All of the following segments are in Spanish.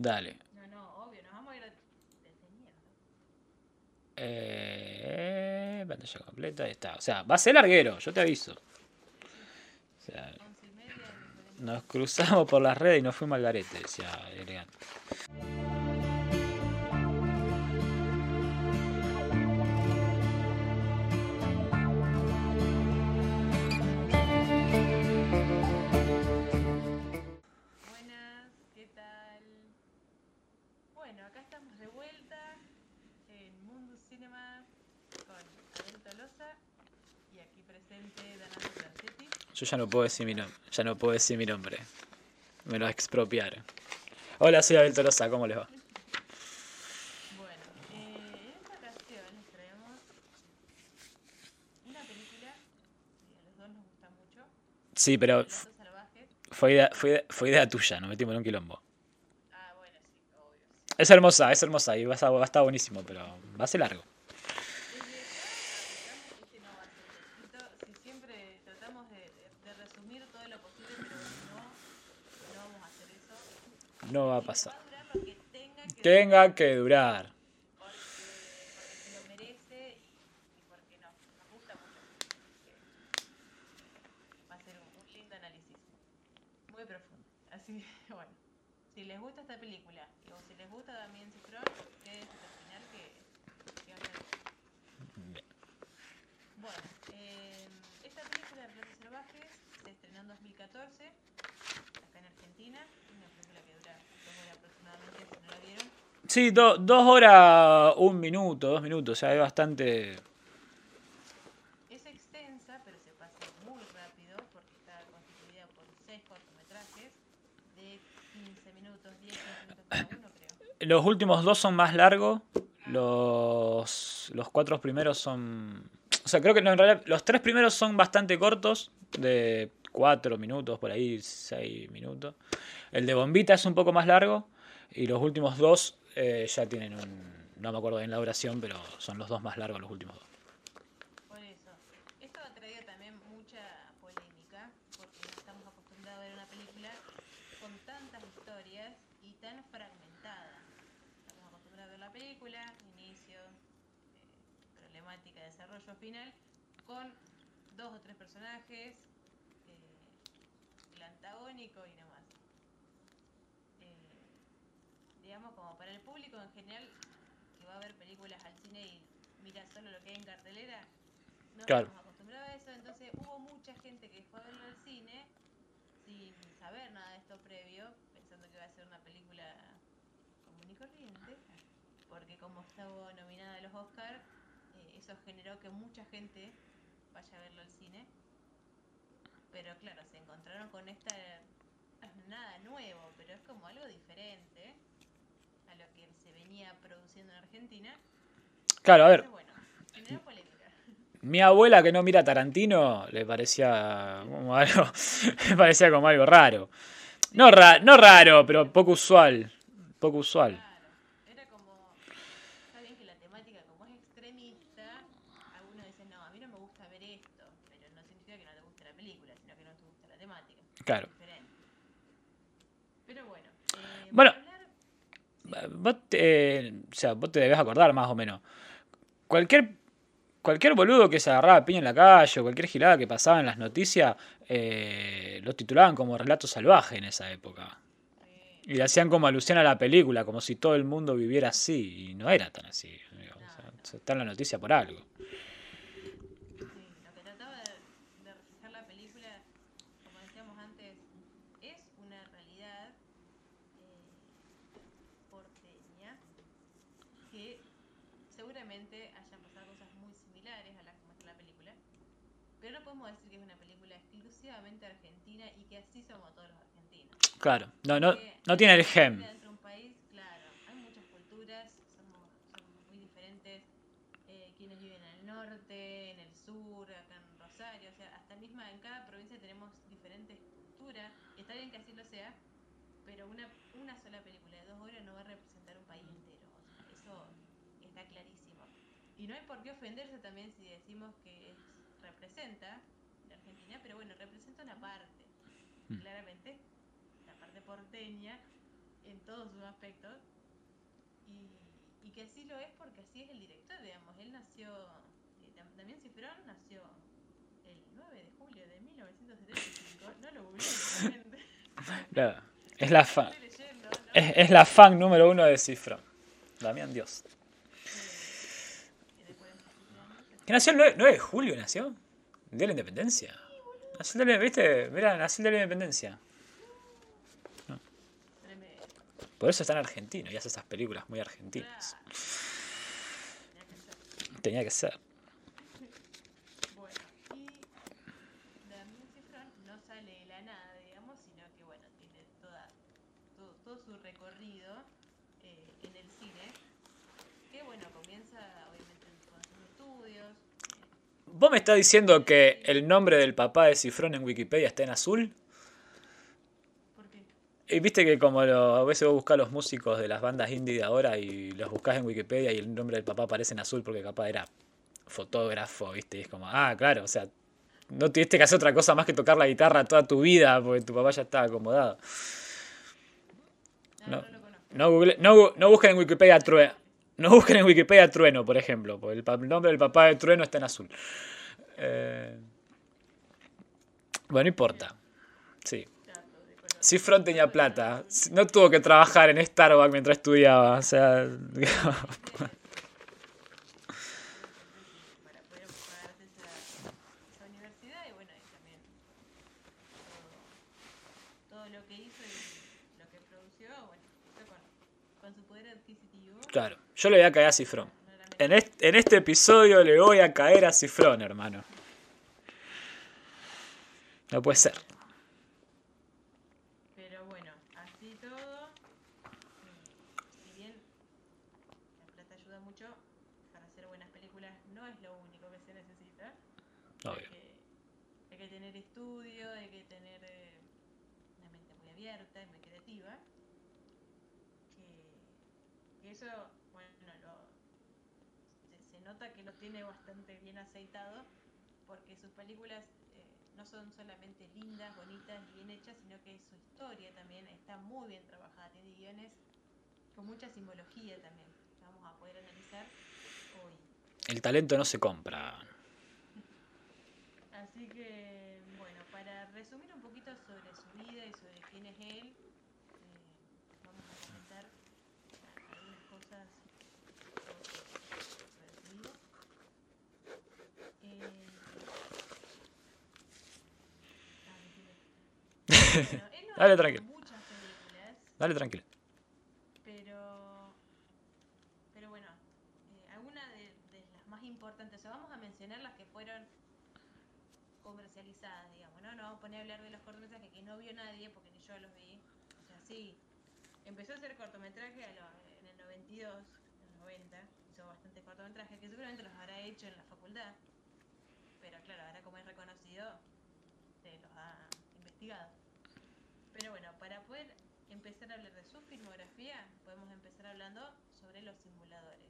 Dale. No, no, obvio, nos vamos a ir a... Eh, pantalla completa, ahí está. O sea, va a ser larguero, yo te aviso. O sea, nos cruzamos por las redes y nos fuimos al garete, decía elegante. Cinema con Abel Tolosa y aquí presente Donato Franchetti. Yo ya no puedo decir mi nombre, ya no puedo decir mi nombre. Me lo expropiaron. Hola, soy Abel Tolosa, ¿cómo les va? Bueno, eh, en esta ocasión les traemos una película que a los dos nos gusta mucho, Sí, pero Relatos Salvajes. fue idea, fue, idea- fue idea tuya, nos metimos en un quilombo. Ah, bueno, sí, obvio. sí. Es hermosa, es hermosa y va a, estar, buenísimo, pero va a ser largo. No va a pasar. Tenga que durar. Así que bueno, si les gusta esta película les gusta el final que. Bueno, eh, esta película de Relatos Salvajes se estrenó en 2014 acá en Argentina. Una película que dura dos horas aproximadamente, si no la vieron. Sí, do- dos horas, un minuto, dos minutos, o sea, es bastante... Es extensa, pero se pasa muy rápido porque está constituida por seis cortometrajes de 15 minutos, 10, 15 minutos cada uno, creo. Los últimos dos son más largos, los, los cuatro primeros son... O sea, creo que no, en realidad los tres primeros son bastante cortos, de cuatro minutos, por ahí seis minutos. El de Bombita es un poco más largo y los últimos dos eh, ya tienen un... No me acuerdo bien la duración, pero son los dos más largos los últimos dos. Por eso. Esto ha traído también mucha polémica porque no estamos acostumbrados a ver una película con tantas historias y tan fragmentada. Estamos acostumbrados a ver la película, inicio, eh, problemática, desarrollo final, con dos o tres personajes, eh, el antagónico y no más. Eh, digamos, como para el público en general que va a ver películas al cine y mira solo lo que hay en cartelera, no Claro. estamos acostumbrados a eso, entonces hubo mucha gente que fue a verlo al cine sin saber nada de esto previo, pensando que iba a ser una película común y corriente, porque como estaba nominada a los Oscars, eso generó que mucha gente vaya a verlo al cine. Pero claro, se encontraron con esta nada nuevo, pero es como algo diferente a lo que se venía produciendo en Argentina. Claro, a ver, Entonces, bueno, generó polémica. mi abuela que no mira Tarantino le parecía como algo, le parecía como algo raro. No, ra- no raro, pero poco usual. Poco usual. Claro, era como, está bien que la temática como es extremista, algunos dicen, no, a mí no me gusta ver esto, pero no significa que no te guste la película, sino que no te gusta la temática. Claro. Pero bueno, eh, Bueno. hablar- Vos te, o sea, vos te debes acordar más o menos. Cualquier, cualquier boludo que se agarraba piña en la calle o cualquier gilada que pasaba en las noticias, eh, lo titulaban como relato salvaje en esa época. Y le hacían como alusión a la película, como si todo el mundo viviera así. Y no era tan así. o sea, está en la noticia por algo. Sí, lo que trataba de, de reflejar la película, como decíamos antes, es una realidad eh, porteña que seguramente hayan pasado cosas muy similares a las que muestra la película, pero no podemos decir que es una película exclusivamente argentina somos todos los argentinos. Claro, no, no, Porque no tiene el gem. Dentro de un país, claro, hay muchas culturas, somos, somos muy diferentes. eh, quienes viven en el norte, en el sur, acá en Rosario, o sea, hasta misma en cada provincia tenemos diferentes culturas. Está bien que así lo sea, pero una, una sola película de dos horas no va a representar un país entero. o sea, eso está clarísimo. Y no hay por qué ofenderse también si decimos que es- representa la Argentina, pero bueno, representa una parte. Mm. Claramente, la parte porteña en todos sus aspectos. Y, y que así lo es porque así es el director, digamos. Él nació, eh, Damián Cifrón nació el 9 de julio de 1975. No lo googleé. Claro, Es la, fa- Estoy leyendo, ¿no? es, es la fan número uno de Cifrón. Damián Dios. Tiene 47 años. ¿Que nació el 9, 9 de julio? ¿Nació? ¿El día de la independencia? La- ¿Viste? De la independencia. Tremendo. Por eso está en argentino y hace esas películas muy argentinas. Tenía que ser. Tenía que ser. Bueno, y Damián Cifrón no sale de la nada, digamos, sino que, bueno, tiene toda, todo, todo su recorrido eh, en el cine, que, bueno, comienza, obviamente, con sus estudios. eh, ¿Vos me estás diciendo que el nombre del papá de Cifrón en Wikipedia está en azul? porque, Y viste que como lo- a veces vos buscás los músicos de las bandas indie de ahora y los buscás en Wikipedia y el nombre del papá aparece en azul porque capaz era fotógrafo, viste, y es como, ah, claro, o sea, no tuviste que hacer otra cosa más que tocar la guitarra toda tu vida porque tu papá ya estaba acomodado. no, No. no lo. No, google- no, bu- no busquen en Wikipedia Trueno. No busquen en Wikipedia Trueno, por ejemplo, porque el, nombre del papá de Trueno está en azul. Eh, bueno, no importa. Sí. Conocer. Cifrón tenía plata. No tuvo que trabajar en Starbucks mientras estudiaba. O sea, para poder pagarse esa, esa universidad y bueno, y también todo, todo lo que hizo y lo que produció, bueno, hizo con, con su poder adquisitivo. claro. Yo le voy a caer a Cifrón. En este, en este episodio le voy a caer a Cifrón, hermano. No puede ser. Pero bueno, así todo, si bien la plata ayuda mucho para hacer buenas películas, no es lo único que se necesita. Hay Obvio. que, hay que tener estudio, hay que tener eh, una mente muy abierta y muy creativa. Que, que eso, bueno, lo- se, se nota que lo tiene bastante bien aceitado, porque sus películas eh, no son solamente lindas, bonitas y bien hechas, sino que su historia también está muy bien trabajada. Tiene guiones con mucha simbología también, que vamos a poder analizar hoy. El talento no se compra. Así que, bueno, para resumir un poquito sobre su vida y sobre quién es él, eh, vamos a comentar algunas cosas sobre, sobre su vida. Eh, ah, mentira. Bueno, él no Dale, tranquilo. Dale tranquilo. pero, pero bueno, eh, algunas de, las más importantes, o sea, vamos a mencionar las que fueron comercializadas, digamos, ¿no? No vamos a poner a hablar de los cortometrajes que no vio nadie, porque ni yo los vi. O sea, sí, empezó a hacer cortometraje a en el 92, en el 90, hizo bastantes cortometrajes que seguramente los habrá hecho en la facultad, pero claro, ahora como es reconocido, se los ha investigado. Pero bueno, para poder empezar a hablar de su filmografía, podemos empezar hablando sobre los simuladores.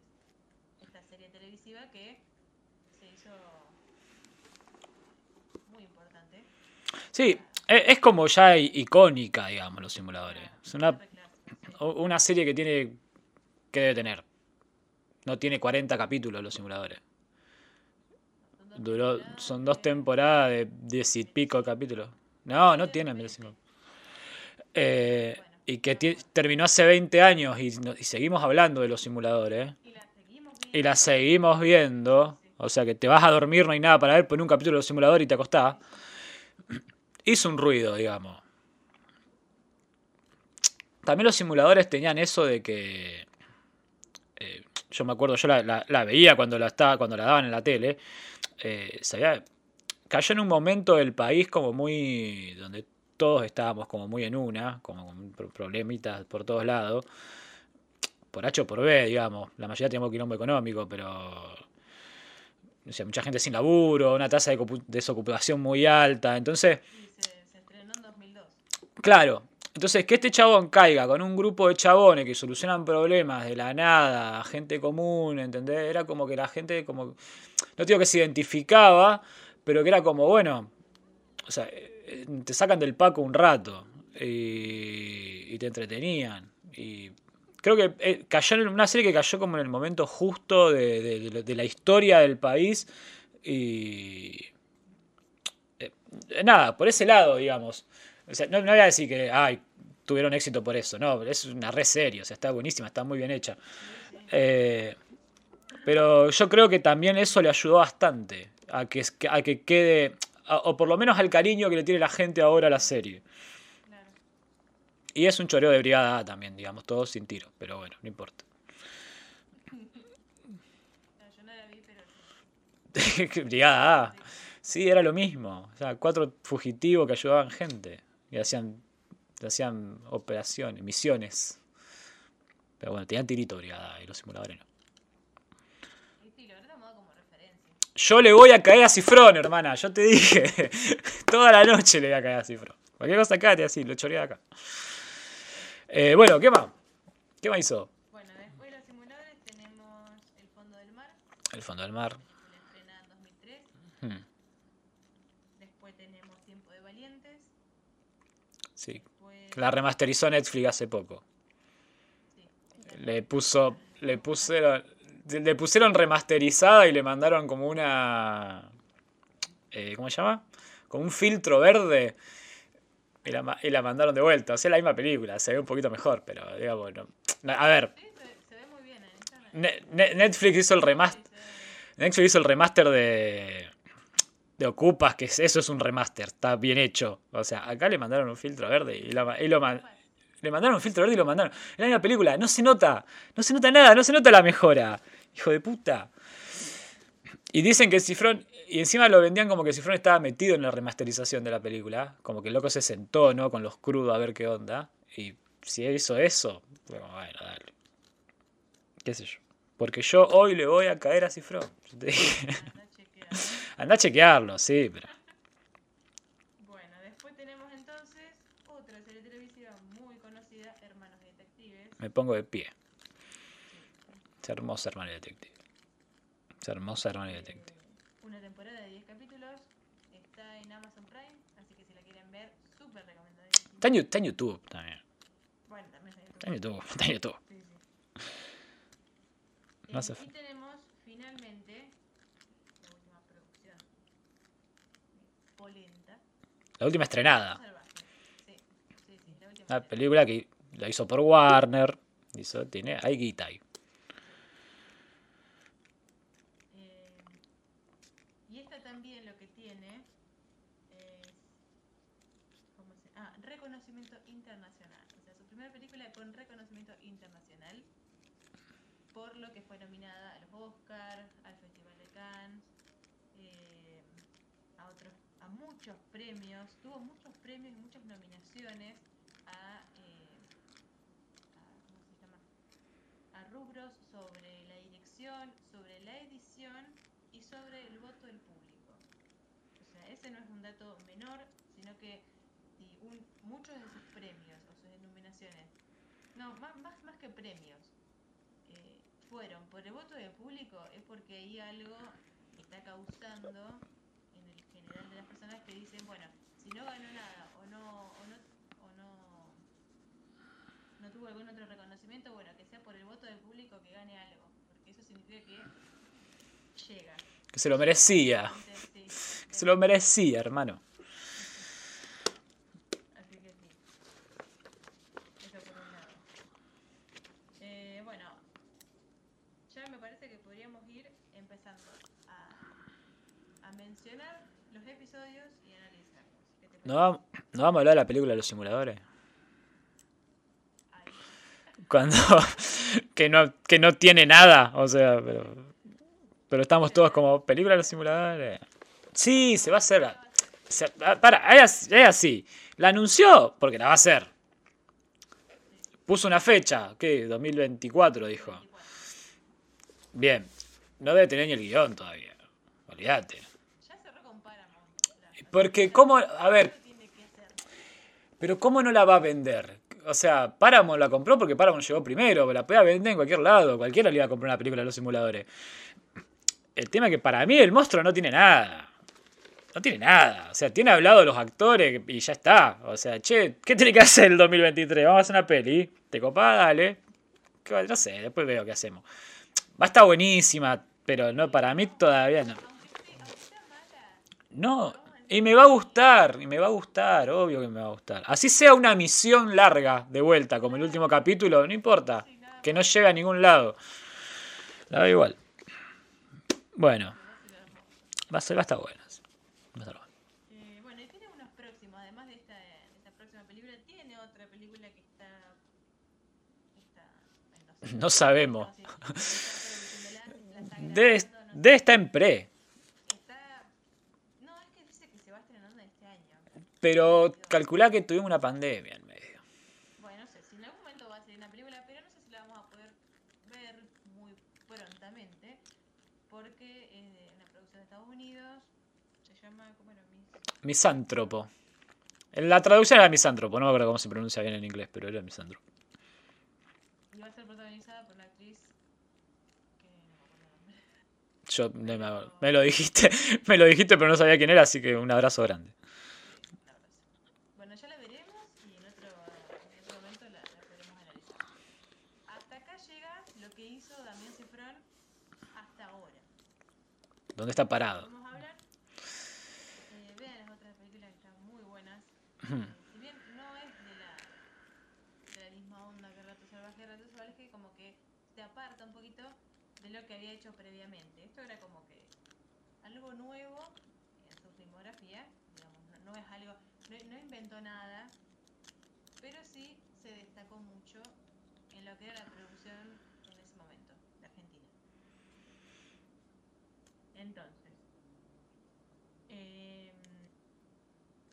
Esta serie televisiva que se hizo muy importante. Sí, e- es como ya icónica, digamos, los simuladores. Es una, una serie que tiene. que debe tener. No tiene 40 capítulos los simuladores. Duró, son dos temporadas de diez y pico capítulos. No, no tienen 25. Eh, y que terminó hace 20 años y, seguimos hablando de los simuladores. ¿eh? Y la seguimos viendo. O sea que te vas a dormir, no hay nada para ver, pon un capítulo de los simuladores y te acostás. Hizo un ruido, digamos. También los simuladores tenían eso de que. eh, yo me acuerdo, yo la, la- la veía cuando la, estaba, cuando la daban en la tele. eh, se había- cayó en un momento del país como muy. donde todos estábamos como muy en una, como con pro- problemitas por todos lados. Por H o por B, digamos. La mayoría teníamos quilombo económico, pero. O sea, mucha gente sin laburo, una tasa de desocupación muy alta. Entonces, Y se, se estrenó en 2002. Claro. Entonces, que este chabón caiga con un grupo de chabones que solucionan problemas de la nada, gente común, ¿entendés? Era como que la gente, como. No digo que se identificaba, pero que era como, bueno. O sea, te sacan del paco un rato y, y te entretenían. Y creo que eh, cayó en una serie que cayó como en el momento justo de, la historia del país. Y. eh, nada, por ese lado, digamos. O sea, no, no voy a decir que ay, tuvieron éxito por eso, no, es una red serie, o sea, está buenísima, está muy bien hecha. Eh, pero yo creo que también eso le ayudó bastante a que, a que quede, o por lo menos al cariño que le tiene la gente ahora a la serie. Claro. Y es un choreo de brigada A también, digamos, todo sin tiro, pero bueno, no importa. No, yo no la vi, pero brigada A. Sí, era lo mismo. O sea, cuatro fugitivos que ayudaban gente. Y hacían, hacían operaciones, misiones. Pero bueno, tenían tirito brigada A y los simuladores no. y sí, lo habré tomado como referencia. Yo le voy a caer a Cifrón, hermana. Yo te dije. Toda la noche le voy a caer a Cifrón. Cualquier cosa acá, te así, lo choré de acá. Eh, bueno, ¿qué más? ¿Qué más hizo? Bueno, después de los simuladores tenemos El Fondo del Mar, El fondo del mar. en 2003. Hmm, Después tenemos Tiempo de Valientes. sí. Después, La remasterizó Netflix hace poco. sí, Le puso. Le pusieron. Le pusieron remasterizada y le mandaron como una. eh, ¿Cómo se llama? Como un filtro verde. Y la, y la mandaron de vuelta. O sea, la misma película. Se ve un poquito mejor, pero digamos. no- A ver, Ne- Netflix hizo el remaster. Netflix hizo el remaster de. De Ocupas, que es- eso es un remaster, está bien hecho. O sea, acá le mandaron un filtro verde y, lo, ma- y lo man- le mandaron un filtro verde y lo mandaron. En la misma película, no se nota, no se nota nada, no se nota la mejora. Hijo de puta. Y dicen que Cifrón, y encima lo vendían como que Cifrón estaba metido en la remasterización de la película. Como que el loco se sentó, ¿no? Con los crudos a ver qué onda. Y si hizo eso, bueno, bueno, dale. ¿Qué sé yo? Porque yo hoy le voy a caer a Cifrón. Yo te dije. anda a chequear. Anda a chequearlo, sí, pero. Bueno, después tenemos entonces otra serie televisiva muy conocida, Hermanos Detectives. Me pongo de pie. Es hermosa hermana detective. Es hermosa hermana detective. Una temporada de 10 capítulos. Está en Amazon Prime, así que si la quieren ver, súper recomendadísima. Está está en YouTube también. Bueno, también está en Está en YouTube. Está en YouTube. Sí, sí. Mass Eh, y tenemos finalmente la última producción. Polenta. La última estrenada. Sí, la última. Una película que la hizo por Warner. Hizo, tiene, hay guita ahí. Eh, y esta también lo que tiene es. ¿Cómo se Ah, reconocimiento internacional. O sea, su primera película con reconocimiento internacional. Por lo que fue nominada a los Oscars, al Festival de Cannes, eh, a otros, a muchos premios. Tuvo muchos premios y muchas nominaciones a. eh, a- rubros sobre la dirección, sobre la edición y sobre el voto del público. O sea, ese no es un dato menor, sino que un- muchos de sus premios o sus nominaciones, no, más, más, más que premios, eh, fueron por el voto del público, es porque hay algo que está causando en el general de las personas que dicen, bueno, si no ganó nada o no, o no, o no no tuvo algún otro reconocimiento, bueno, que sea por el voto del público que gane algo, porque eso significa que llega. Que se lo merecía. Sí, Que se lo merecía, hermano. Así que sí. Eso por un lado. Eh, bueno, ya me parece que podríamos ir empezando a, a mencionar los episodios y analizarlos. ¿Qué te ¿No, ¿No vamos a hablar de la película de los simuladores? Cuando. que, no, que no tiene nada. O sea, pero. Pero estamos todos como. ¿Película de los simuladores? Sí, se va a hacer. se- ah, para, es así- es así. La anunció porque la va a hacer. Puso una fecha. ¿Qué? 2024 dijo. Bien. No debe tener ni el guion todavía. Olvídate. Ya cerró con Paramount. la- Porque, ¿cómo? A ver. Pero ¿cómo no la va a vender? O sea, Paramount la compró porque Paramount llegó primero, la podía vender en cualquier lado, cualquiera le iba a comprar una película de los simuladores. El tema es que para mí el monstruo no tiene nada. no tiene nada. O sea, tiene hablado los actores y ya está. O sea, che, ¿qué tiene que hacer el 2023? Vamos a hacer una peli. ¿Te copás? Dale. No sé, después veo qué hacemos. Va a estar buenísima, pero no, para mí todavía no. No, y me va a gustar, y me va a gustar, obvio que me va a gustar. Así sea una misión larga de vuelta, como el último capítulo, no importa. Que no llegue a ningún lado. La veo igual. Bueno, va a ser, va a estar bueno. Va a estar bueno. Eh, bueno, y tiene unos próximos, además de esta, de esta próxima película, tiene otra película que está. no, sé. No sabemos. No, sí, sé. debe estar en pre. Está. No, es que dice que se va estrenando este año. Pero calculá que tuvimos una pandemia en medio. Bueno, no sé, si en algún momento va a salir una película, pero no sé si la vamos a poder ver muy prontamente, porque es de una producción de Estados Unidos, se llama, ¿cómo era? Miss? Misántropo. En la traducción era misántropo, no me acuerdo cómo se pronuncia bien en inglés, pero era misántropo. Y va a ser protagonizada por una actriz que no me acuerdo el nombre. Yo me lo dijiste, me lo dijiste, pero no sabía quién era, así que un abrazo grande. La verdad sí. Bueno, ya la veremos y en otro, en otro momento la, la podremos analizar. Hasta acá llega lo que hizo Damián Cifrón hasta ahora. ¿Dónde está parado? Vamos a hablar. Eh, vean las otras películas que están muy buenas. Si bien no es de la, de la misma onda que Rato Salvaje, Rato Salvaje como que se aparta un poquito de lo que había hecho previamente. Esto era como que algo nuevo en su filmografía, digamos, no, no es algo, no, no inventó nada, pero sí se destacó mucho en lo que era la producción en ese momento, de Argentina. Entonces, em,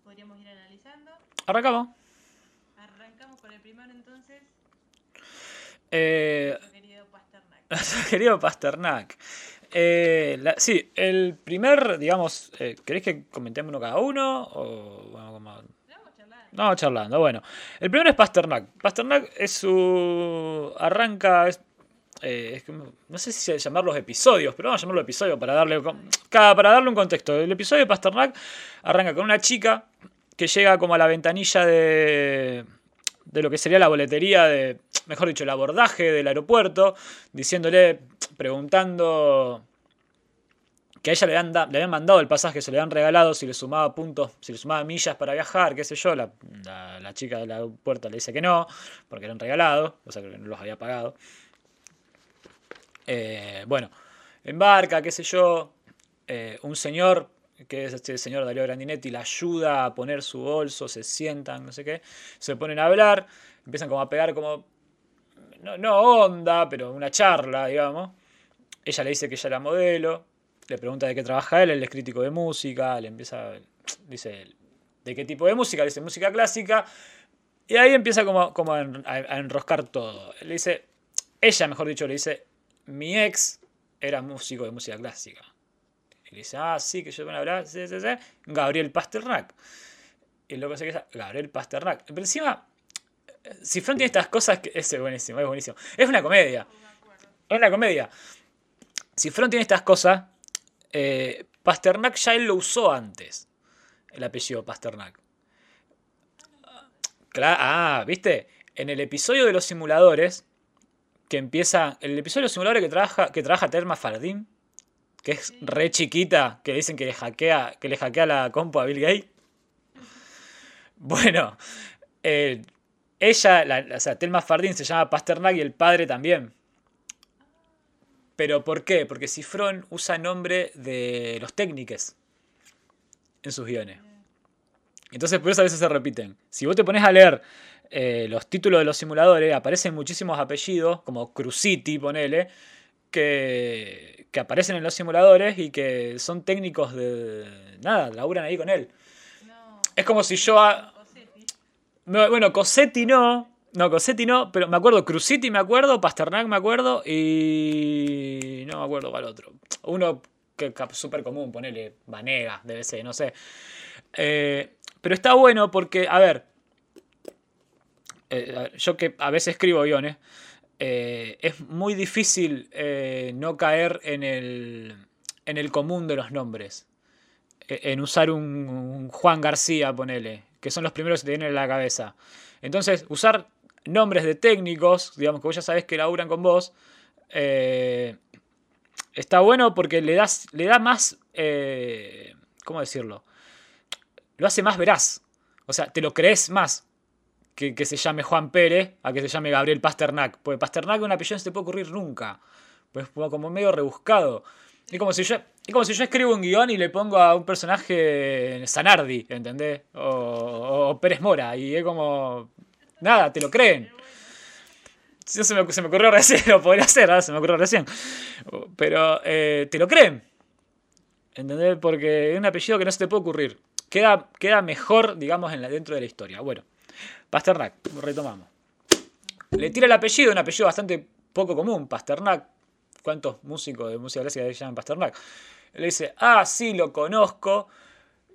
podríamos ir analizando. Arrancamos. Arrancamos con el primero entonces, Eh, nuestro querido Pasternak. querido Pasternak. Eh, la- sí, el primer, digamos, eh, ¿querés que comentemos uno cada uno? O bueno, como- Lo vamos charlando. No, charlando, bueno. El primero es Pasternak. Pasternak es su. Arranca. es- eh, no sé si llamar los episodios, pero vamos a llamarlo episodio para darle, para darle un contexto. El episodio de Pasternak arranca con una chica que llega como a la ventanilla de, de lo que sería la boletería, de, mejor dicho, el abordaje del aeropuerto, diciéndole, preguntando que a ella le, han le habían mandado el pasaje, se le habían regalado, si le sumaba puntos, si le sumaba millas para viajar, qué sé yo. La, la- chica de la puerta le dice que no, porque eran regalados, o sea que no los había pagado. Eh, bueno, embarca, qué sé yo. eh, un señor, que es este señor Darío Grandinetti, la ayuda a poner su bolso, se sientan, no sé qué. Se ponen a hablar, empiezan como a pegar como. No, no onda, pero una charla, digamos. Ella le dice que ella era modelo, le pregunta de qué trabaja él, él es crítico de música, le empieza, dice, ¿de qué tipo de música? Le dice música clásica, y ahí empieza como, como a, en- a- a enroscar todo. Le dice, ella mejor dicho, le dice, mi ex era músico de música clásica. Y le dice, ah, sí, que yo van a hablar, sí, sí, sí, Gabriel Pasternak. Y luego se queda, Gabriel Pasternak. Pero encima, si Fran tiene estas cosas, que, es buenísimo, es buenísimo. Es una comedia. Es una comedia. Si Fron tiene estas cosas, eh, Pasternak ya él lo usó antes. El apellido Pasternak. Cla- ah, ¿viste? En el episodio de los simuladores, que empieza. El episodio simuladores que trabaja, que trabaja Telma Fardín, que es re chiquita, que dicen que le hackea, que le hackea la compu a Bill Gates. Bueno, eh, ella, la- o sea, Telma Fardín se llama Pasternak y el padre también. ¿Pero por qué? Porque Cifrón usa nombre de los técnicos en sus guiones. Entonces por eso a veces se repiten. Si vos te pones a leer eh, los títulos de los simuladores, aparecen muchísimos apellidos, como Cruziti, ponele, que, que aparecen en los simuladores y que son técnicos de... Nada, laburan ahí con él. No. Es como si yo... a- Bueno, Cosetti no. No, Cosetti no, pero me acuerdo, Cruziti me acuerdo, Pasternak me acuerdo y. No me acuerdo cuál otro. Uno que es súper común, ponele Vanega, debe ser, no sé. Eh, pero está bueno porque, a ver, eh, yo que a veces escribo guiones, eh, es muy difícil eh, no caer en el, en el común de los nombres. e- en usar un, Juan García, ponele, que son los primeros que te vienen en la cabeza. Entonces, usar nombres de técnicos, digamos que vos ya sabés que laburan con vos, está bueno porque le, das, le da más, ¿cómo decirlo? Lo hace más veraz. O sea, te lo crees más que, que se llame Juan Pérez a que se llame Gabriel Pasternak. Porque Pasternak un apellido no se te puede ocurrir nunca. Pues como como medio rebuscado. Es como si yo, es como si yo escribo un guion y le pongo a un personaje Zanardi, ¿entendés? O, o- o Pérez Mora. Y es como. Nada, te lo creen. Sí, se, me, se me ocurrió recién, lo podría hacer, ¿ah? se me ocurrió recién. Pero eh, te lo creen. ¿Entendés? Porque es un apellido que no se te puede ocurrir. Queda, queda mejor, digamos, en la, dentro de la historia. Bueno, Pasternak, retomamos. Le tira el apellido, un apellido bastante poco común, Pasternak. ¿Cuántos músicos de música clásica se llaman Pasternak? Le dice, ah, sí, lo conozco.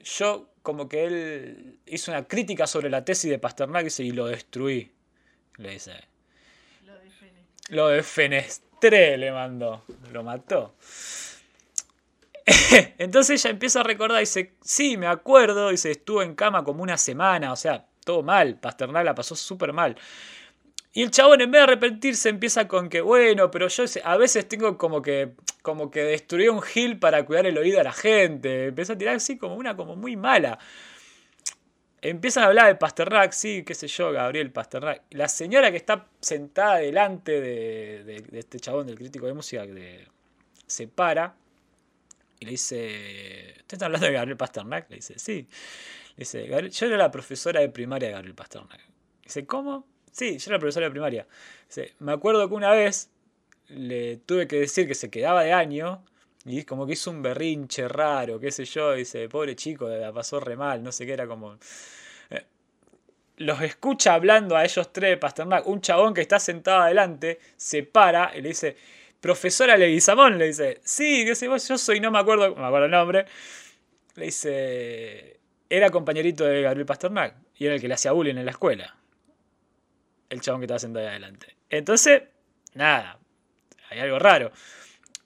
Yo, como que él hizo una crítica sobre la tesis de Pasternak dice, y lo destruí. Le dice, Lo defenestré, le mandó. Lo mató. Entonces ella empieza a recordar, dice, sí, me acuerdo, dice, estuvo en cama como una semana, o sea, todo mal, Pasternak la pasó súper mal. Y el chabón en vez de arrepentirse empieza con que, bueno, pero yo a veces tengo como que, como que destruir un gil para cuidar el oído a la gente. Empieza a tirar así como una como muy mala. Empiezan a hablar de Pasternak, sí, qué sé yo, Gabriel Pasternak. La señora que está sentada delante de, este chabón, del crítico de música, se para y le dice, ¿usted está hablando de Gabriel Pasternak? Le dice, sí. Dice, "Gabriel- yo era la profesora de primaria de Gabriel Pasternak. Dice, ¿cómo? Sí, yo era la profesora de primaria. Dice, me acuerdo que una vez le tuve que decir que se quedaba de año y como que hizo un berrinche raro, qué sé yo. Dice, pobre chico, la pasó re mal, no sé qué, era como... Eh, Los escucha hablando a ellos tres de Pasternak. Un chabón que está sentado adelante se para y le dice, profesora Leguizamón, le dice, sí, qué sé vos, yo soy, no me acuerdo, no me acuerdo el nombre. Le dice, era compañerito de Gabriel Pasternak y era el que le hacía bullying en la escuela. El chabón que estaba sentado ahí adelante. Entonces, nada, hay algo raro.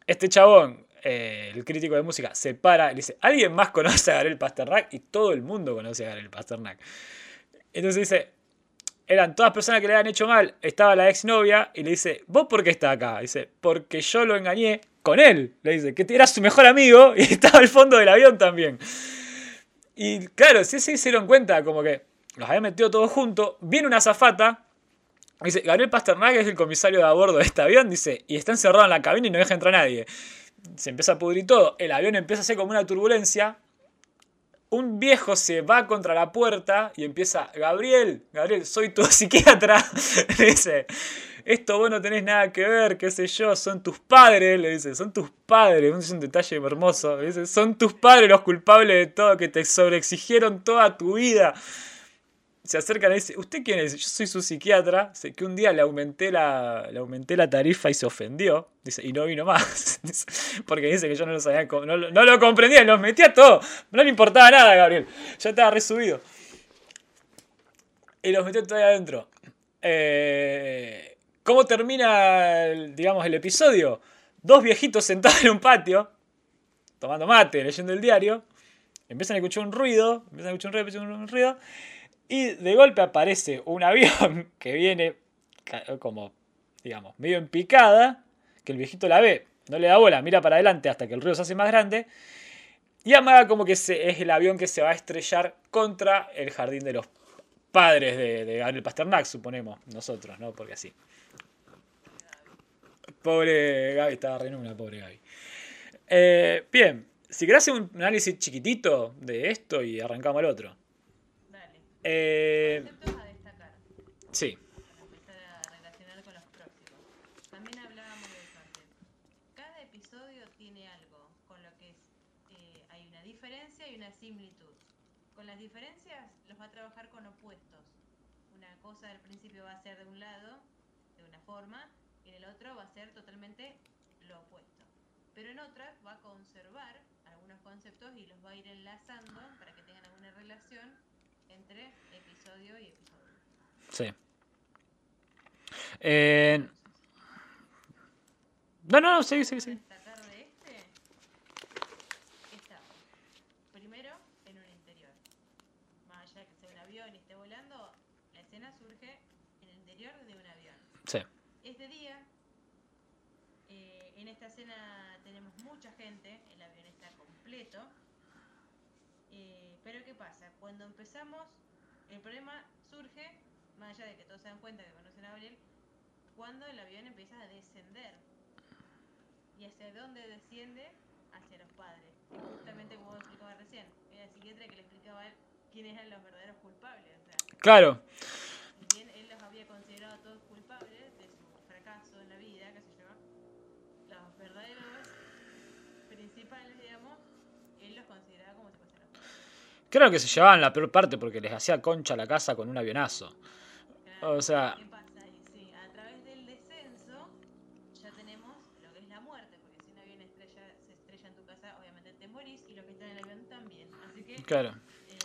Este chabón, eh, el crítico de música, se para y dice, ¿alguien más conoce a Gabriel Pasternak? Y todo el mundo conoce a Gabriel Pasternak. Entonces dice, eran todas personas que le habían hecho mal. Estaba la exnovia y le dice, ¿vos por qué estás acá? Dice, porque yo lo engañé con él. Le dice, que era su mejor amigo y estaba al fondo del avión también. Y claro, si se dieron cuenta, como que los había metido todos juntos, viene una azafata. Dice, Gabriel Pasternak es el comisario de a bordo de este avión, dice, y está encerrado en la cabina y no deja entrar a nadie. Se empieza a pudrir todo, el avión empieza a hacer como una turbulencia. Un viejo se va contra la puerta y empieza, Gabriel, Gabriel, soy tu psiquiatra. Dice, esto vos no tenés nada que ver, qué sé yo, son tus padres, le dice, son tus padres, es un detalle hermoso, son tus padres los culpables de todo, que te sobreexigieron toda tu vida. Se acercan y dice, ¿usted quién es? Yo soy su psiquiatra, sé que un día le aumenté la, le aumenté la tarifa y se ofendió, dice, y no vino más, porque dice que yo no lo sabía, no, no lo comprendía, los metía todo, no le importaba nada, Gabriel, ya estaba resubido. Y los metió todavía adentro. Eh, ¿Cómo termina, el, digamos, el episodio? Dos viejitos sentados en un patio, tomando mate, leyendo el diario. Empiezan a escuchar un ruido, empiezan a escuchar un ruido, empiezan un ruido. Y de golpe aparece un avión que viene como, digamos, medio en picada, que el viejito la ve, no le da bola, mira para adelante hasta que el ruido se hace más grande. Y amaga como que es el avión que se va a estrellar contra el jardín de los padres de, de Gabriel Pasternak, suponemos, nosotros, ¿no? Porque así. Pobre Gaby, estaba re en una, pobre Gaby. Eh, bien, si querés hacer un análisis chiquitito de esto y arrancamos al otro. Dale. Eh, Conceptos a destacar. sí, para empezar a relacionar con los próximos. También hablábamos de eso antes. Cada episodio tiene algo con lo que es, eh, hay una diferencia y una similitud. Con las diferencias los va a trabajar con opuestos. Una cosa al principio va a ser de un lado, de una forma, otro va a ser totalmente lo opuesto. Pero en otras va a conservar algunos conceptos y los va a ir enlazando para que tengan alguna relación entre episodio y episodio. Sí. Eh... No, no, no, sí, sí, sí. Sí esta escena tenemos mucha gente, el avión está completo. Eh, pero ¿qué pasa? Cuando empezamos, el problema surge, más allá de que todos se dan cuenta que conocen a Gabriel, cuando el avión empieza a descender. ¿Y hacia dónde desciende? Hacia los padres. Justamente como vos explicabas recién, era la psiquiatra que le explicaba quiénes eran los verdaderos culpables. Claro, creo que se llevaban la peor parte porque les hacía concha la casa con un avionazo. O sea- ¿Qué pasa ahí? Sí, a través del descenso ya tenemos lo que es la muerte, porque si un avión estrella, se estrella en tu casa, obviamente te morís y los que están en el avión también. Así que Claro. eh,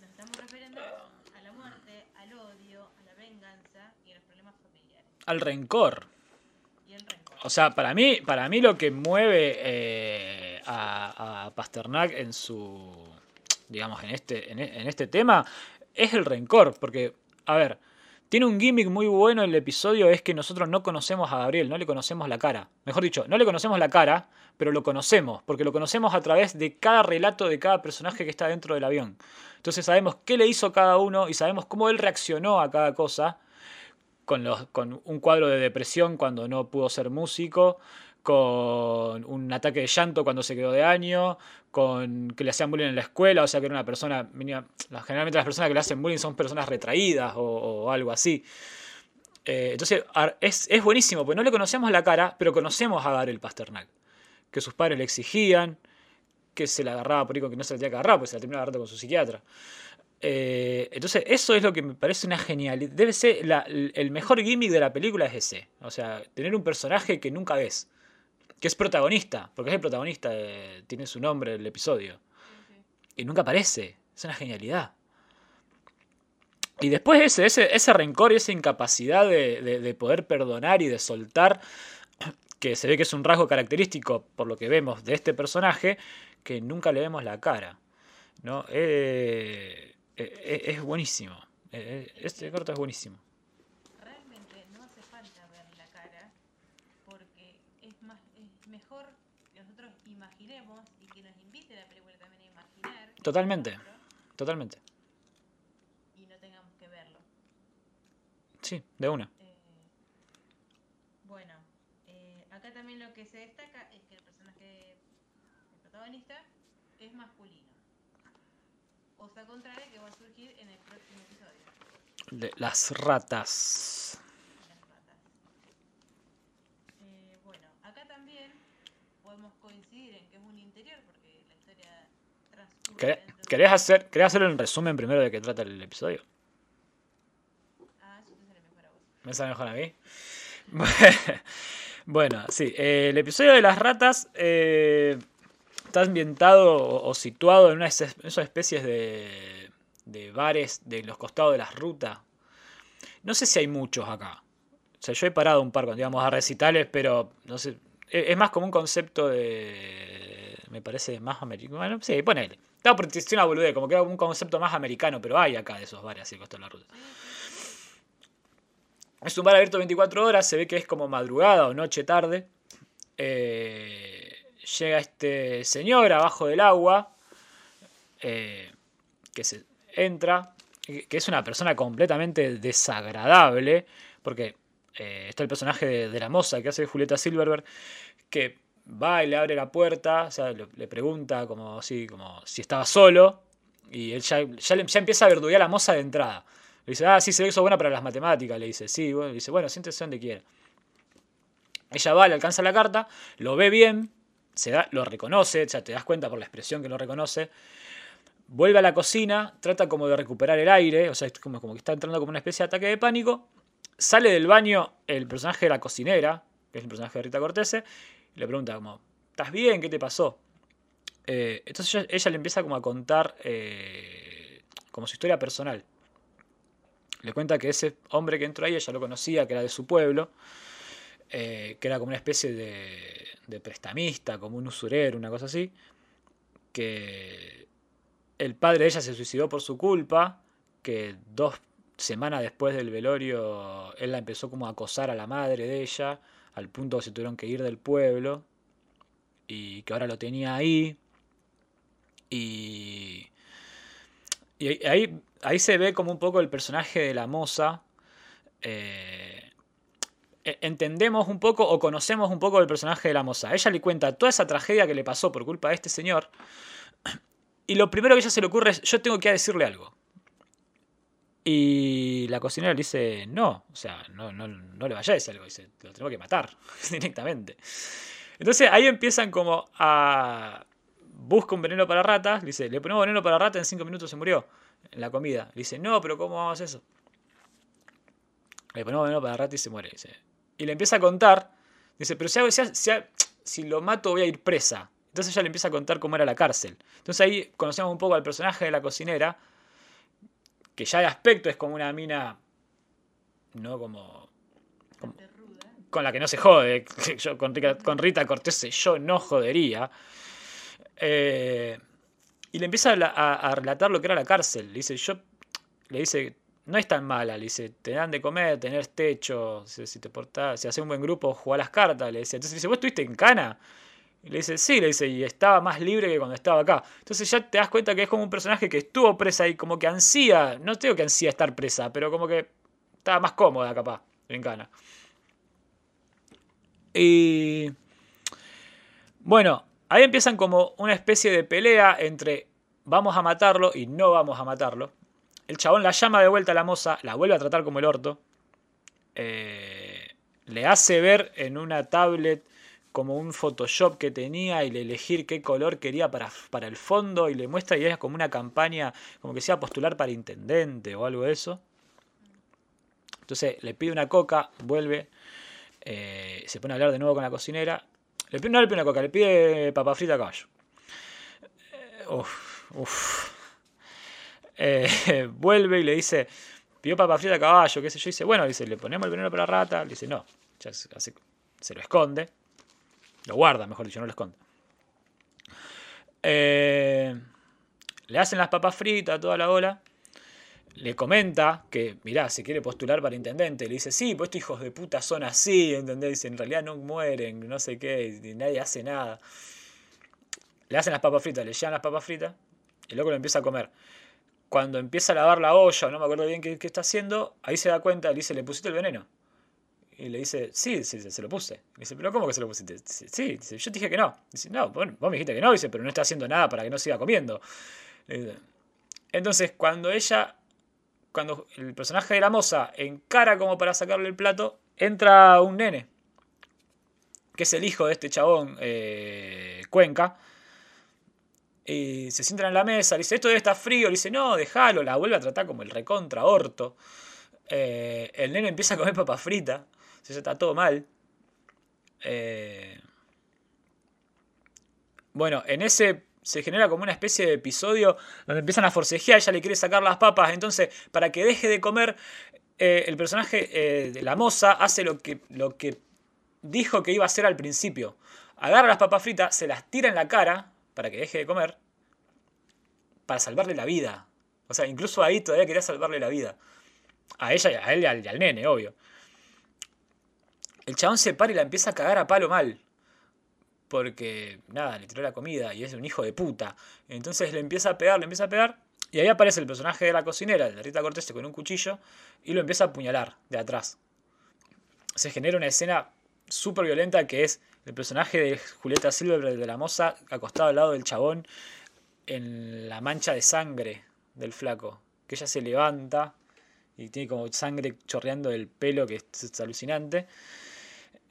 nos estamos refiriendo a la muerte, al odio, a la venganza y a los problemas familiares Al rencor. y el rencor. O sea, para mí, para mí lo que mueve eh, a, a Pasternak en su, digamos, en este, en, este tema es el rencor, porque, a ver, tiene un gimmick muy bueno el episodio, es que nosotros no conocemos a Gabriel, no le conocemos la cara. Mejor dicho, no le conocemos la cara, pero lo conocemos, porque lo conocemos a través de cada relato de cada personaje que está dentro del avión. Entonces sabemos qué le hizo cada uno y sabemos cómo él reaccionó a cada cosa con, los, con un cuadro de depresión cuando no pudo ser músico, con un ataque de llanto cuando se quedó de año, con que le hacían bullying en la escuela, o sea que era una persona, generalmente las personas que le hacen bullying son personas retraídas o, algo así. Eh, entonces es, buenísimo, porque no le conocemos la cara, pero conocemos a Gabriel Pasternak, que sus padres le exigían, que se la agarraba por ahí con que no se la tenía que agarrar, pues se la terminó agarrando con su psiquiatra. Eh, entonces, eso es lo que me parece una genialidad. Debe ser el mejor gimmick de la película es ese. O sea, tener un personaje que nunca ves. Que es protagonista, porque es el protagonista, de- tiene su nombre el episodio. Y nunca aparece. Es una genialidad. Y después ese, ese, ese rencor y esa incapacidad de, de- de poder perdonar y de soltar, que se ve que es un rasgo característico por lo que vemos de este personaje, que nunca le vemos la cara. ¿no? Eh, eh, eh, es buenísimo. Este corto es buenísimo. Realmente no hace falta ver la cara porque es más es mejor que nosotros imaginemos y que nos invite la película también a imaginar el Totalmente. Totalmente. y no tengamos que verlo. Sí, de una. Eh, bueno, eh, acá también lo que se destaca es que el personaje, el protagonista, es masculino. Cosa contraria que va a surgir en el próximo episodio. De las ratas. Las ratas. Eh, bueno, acá también podemos coincidir en que es un interior porque la historia transcurre ¿Querés, hacer, ¿Querés hacer un resumen primero de qué trata el episodio? Ah, eso te sale mejor a vos. ¿Me sale mejor a mí? Bueno, sí. eh, el episodio de las ratas eh, está ambientado o, o situado en una es- esas especies de, de bares de los costados de las rutas. No sé si hay muchos acá. O sea, yo he parado un par cuando íbamos a recitales, pero no sé. Es es más como un concepto de. Me parece más americano. Bueno, sí, ponele. Estaba por decir una boludez, como que era un concepto más americano, pero hay acá de esos bares así, costados de la ruta. Es un bar abierto 24 horas, se ve que es como madrugada o noche tarde. Eh, llega este señor abajo del agua, eh, que se entra, que es una persona completamente desagradable, porque eh, está el personaje de, de la moza que hace Julieta Silverberg, que va y le abre la puerta, o sea, le, pregunta como, así, como si estaba solo, y él ya, ya, empieza a verduguear a la moza de entrada. Le dice, ah, sí, se ve que sos buena para las matemáticas. Le dice, sí, bueno. Le dice, bueno, siéntese donde quiera. Ella va, le alcanza la carta, lo ve bien, se da, lo reconoce, ya te das cuenta por la expresión que lo reconoce. Vuelve a la cocina, trata como de recuperar el aire, o sea, es como, como que está entrando como una especie de ataque de pánico. Sale del baño el personaje de la cocinera, que es el personaje de Rita Cortese, le pregunta como, ¿estás bien? ¿Qué te pasó? Eh, entonces ella, ella le empieza como a contar eh, como su historia personal. Le cuenta que ese hombre que entró ahí ella lo conocía, que era de su pueblo, eh, que era como una especie de, de prestamista, como un usurero, una cosa así, que el padre de ella se suicidó por su culpa, que dos semanas después del velorio él la empezó como a acosar a la madre de ella, al punto que se tuvieron que ir del pueblo y que ahora lo tenía ahí. Y, y ahí, ahí se ve como un poco el personaje de la moza. Eh, e, entendemos un poco o conocemos un poco el personaje de la moza. Ella le cuenta toda esa tragedia que le pasó por culpa de este señor. Y lo primero que ella se le ocurre es, yo tengo que decirle algo. Y la cocinera le dice, no, o sea, no, no, no le decir algo, dice, lo tengo que matar directamente. Entonces ahí empiezan como a... Busca un veneno para ratas, dice, le ponemos veneno para rata, en cinco minutos se murió en la comida. Le dice, no, pero ¿cómo vamos eso? Le ponemos veneno para rata y se muere, dice. Y le empieza a contar, dice, pero si, si, si lo mato voy a ir presa. Entonces ella le empieza a contar cómo era la cárcel. Entonces ahí conocemos un poco al personaje de la cocinera, que ya de aspecto es como una mina, no como... con la que no se jode. Yo con, Rita Cortés yo no jodería. Eh, y le empieza a, relatar lo que era la cárcel. Le dice, yo, le dice, no es tan mala, le dice, te dan de comer, tenés techo, si, te portás, si haces un buen grupo, jugás las cartas, le dice. Entonces le dice, ¿vos estuviste en cana? Y le dice, sí, le dice, y estaba más libre que cuando estaba acá. Entonces ya te das cuenta que es como un personaje que estuvo presa y como que ansía, no tengo que ansía estar presa, pero como que estaba más cómoda capaz, en cana. Y bueno, ahí empiezan como una especie de pelea entre vamos a matarlo y no vamos a matarlo. El chabón la llama de vuelta a la moza, la vuelve a tratar como el orto. Eh, le hace ver en una tablet como un Photoshop que tenía y le elegir qué color quería para, para el fondo y le muestra y es como una campaña, como que sea postular para intendente o algo de eso. Entonces le pide una coca, vuelve, eh, se pone a hablar de nuevo con la cocinera. Le pide, no le pide una coca, le pide papa frita a caballo. Eh, uf. Eh, vuelve y le dice, pidió papa frita a caballo, qué sé yo. Y dice, bueno, dice, le ponemos el veneno para la rata. Le dice, no, ya se, lo esconde. Lo guarda, mejor dicho, no lo esconde. le hacen las papas fritas, toda la ola le comenta que, mirá, se quiere postular para intendente. Le dice, sí, pues estos hijos de puta son así, ¿entendés? Dice, en realidad no mueren, no sé qué, y nadie hace nada. Le hacen las papas fritas, le llevan las papas fritas, y luego lo empieza a comer. Cuando empieza a lavar la olla, no me acuerdo bien qué, está haciendo, ahí se da cuenta, le dice, ¿le pusiste el veneno? Y le dice, sí, sí, se lo puse. Le dice, ¿pero cómo que se lo pusiste? sí, dice, yo te dije que no. Dice, no, bueno, vos me dijiste que no, dice, pero no está haciendo nada para que no siga comiendo. Entonces, cuando ella cuando el personaje de la moza encara como para sacarle el plato, entra un nene, que es el hijo de este chabón, eh, Cuenca, y se sientan en la mesa, le dice, esto debe estar frío, le dice, no, déjalo, la vuelve a tratar como el recontra orto. Eh, el nene empieza a comer papa frita, se está todo mal. Eh, bueno, en ese se genera como una especie de episodio donde empiezan a forcejear, ella le quiere sacar las papas, entonces para que deje de comer, eh, el personaje eh, de la moza hace lo que, lo que dijo que iba a hacer al principio. Agarra las papas fritas, se las tira en la cara para que deje de comer, para salvarle la vida. O sea, incluso ahí todavía quería salvarle la vida. A ella, a él y al, y al nene, obvio. El chabón se para y la empieza a cagar a palo mal porque nada, le tiró la comida y es un hijo de puta. Entonces le empieza a pegar, le empieza a pegar. Y ahí aparece el personaje de la cocinera, de Rita Cortés, con un cuchillo y lo empieza a apuñalar de atrás. Se genera una escena súper violenta que es el personaje de Julieta Silver de la moza acostado al lado del chabón en la mancha de sangre del flaco. Que ella se levanta y tiene como sangre chorreando del pelo que es alucinante.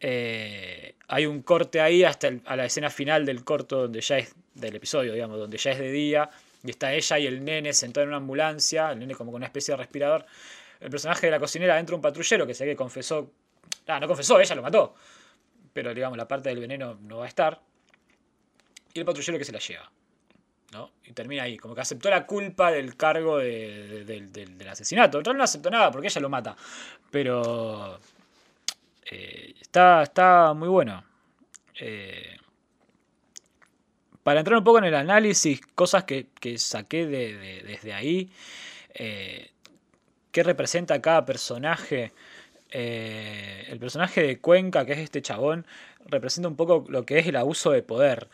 Eh, hay un corte ahí hasta a la escena final del corto donde ya es del episodio, digamos, donde ya es de día y está ella y el nene sentado en una ambulancia, el nene como con una especie de respirador. El personaje de la cocinera entra un patrullero que sé que confesó, ah, no confesó, ella lo mató, pero digamos la parte del veneno no va a estar. Y el patrullero que se la lleva. ¿no? Y termina ahí, como que aceptó la culpa del cargo del asesinato. En realidad no aceptó nada porque ella lo mata. Pero eh, está, está muy bueno. Eh, para entrar un poco en el análisis, cosas que, saqué de, desde ahí, eh, qué representa cada personaje. eh, el personaje de Cuenca, que es este chabón, representa un poco lo que es el abuso de poder.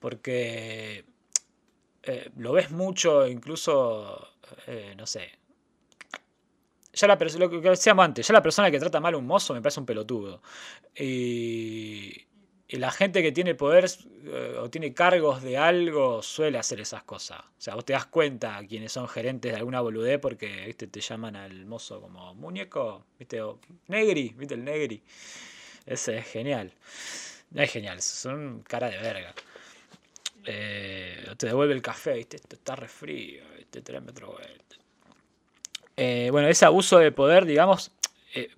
Porque lo ves mucho, incluso, no sé. Ya la lo que decíamos antes, ya la persona que trata mal a un mozo me parece un pelotudo. Y, la gente que tiene poder eh, o tiene cargos de algo suele hacer esas cosas. O sea, vos te das cuenta quienes son gerentes de alguna boludez porque ¿viste? te llaman al mozo como muñeco, ¿viste? O negri, ¿viste? El negri. Ese es genial. Es genial, son cara de verga. Eh, te devuelve el café, ¿viste? Esto está re frío, ¿viste? Tráeme otro vuelta. Eh, bueno, ese abuso de poder, digamos,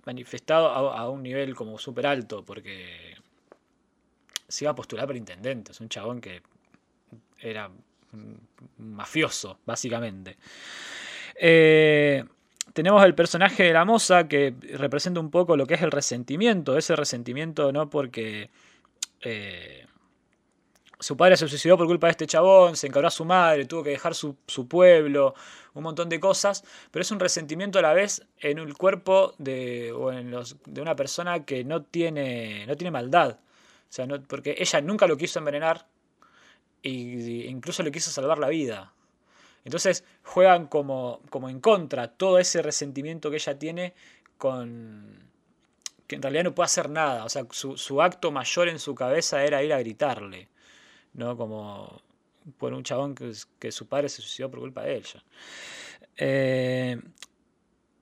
manifestado a, un nivel como súper alto, porque se iba a postular para intendente. Es un chabón que era mafioso, básicamente. Eh, tenemos el personaje de la moza que representa un poco lo que es el resentimiento. Ese resentimiento no porque eh, su padre se suicidó por culpa de este chabón, se encargó a su madre, tuvo que dejar su, pueblo, un montón de cosas, pero es un resentimiento a la vez en el cuerpo de, o en los, de una persona que no tiene, no tiene maldad. O sea, no, porque ella nunca lo quiso envenenar e incluso le quiso salvar la vida. Entonces juegan como, como en contra todo ese resentimiento que ella tiene con que en realidad no puede hacer nada. O sea, su, acto mayor en su cabeza era ir a gritarle. ¿No? Como por un chabón que, que su padre se suicidó por culpa de ella. Eh,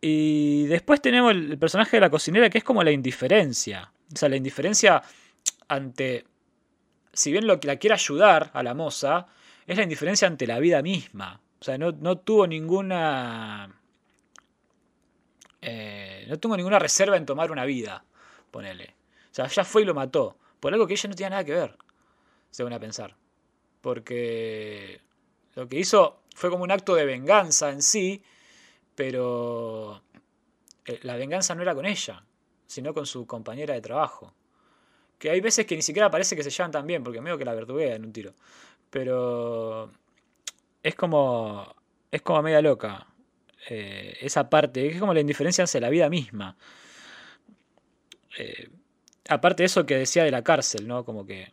y después tenemos el personaje de la cocinera que es como la indiferencia. O sea, la indiferencia ante, si bien lo que la quiere ayudar a la moza, es la indiferencia ante la vida misma. O sea, no, tuvo ninguna... Eh, no tuvo ninguna reserva en tomar una vida, ponele. O sea, ya fue y lo mató. Por algo que ella no tenía nada que ver, según a pensar. Porque lo que hizo fue como un acto de venganza en sí, pero eh, la venganza no era con ella, sino con su compañera de trabajo. Que hay veces que ni siquiera parece que se llevan tan bien, porque medio que la vertuguea en un tiro. Pero es como. Es como media loca. Eh, esa parte. Es como la indiferencia hacia la vida misma. Eh, aparte de eso que decía de la cárcel, ¿no? Como que.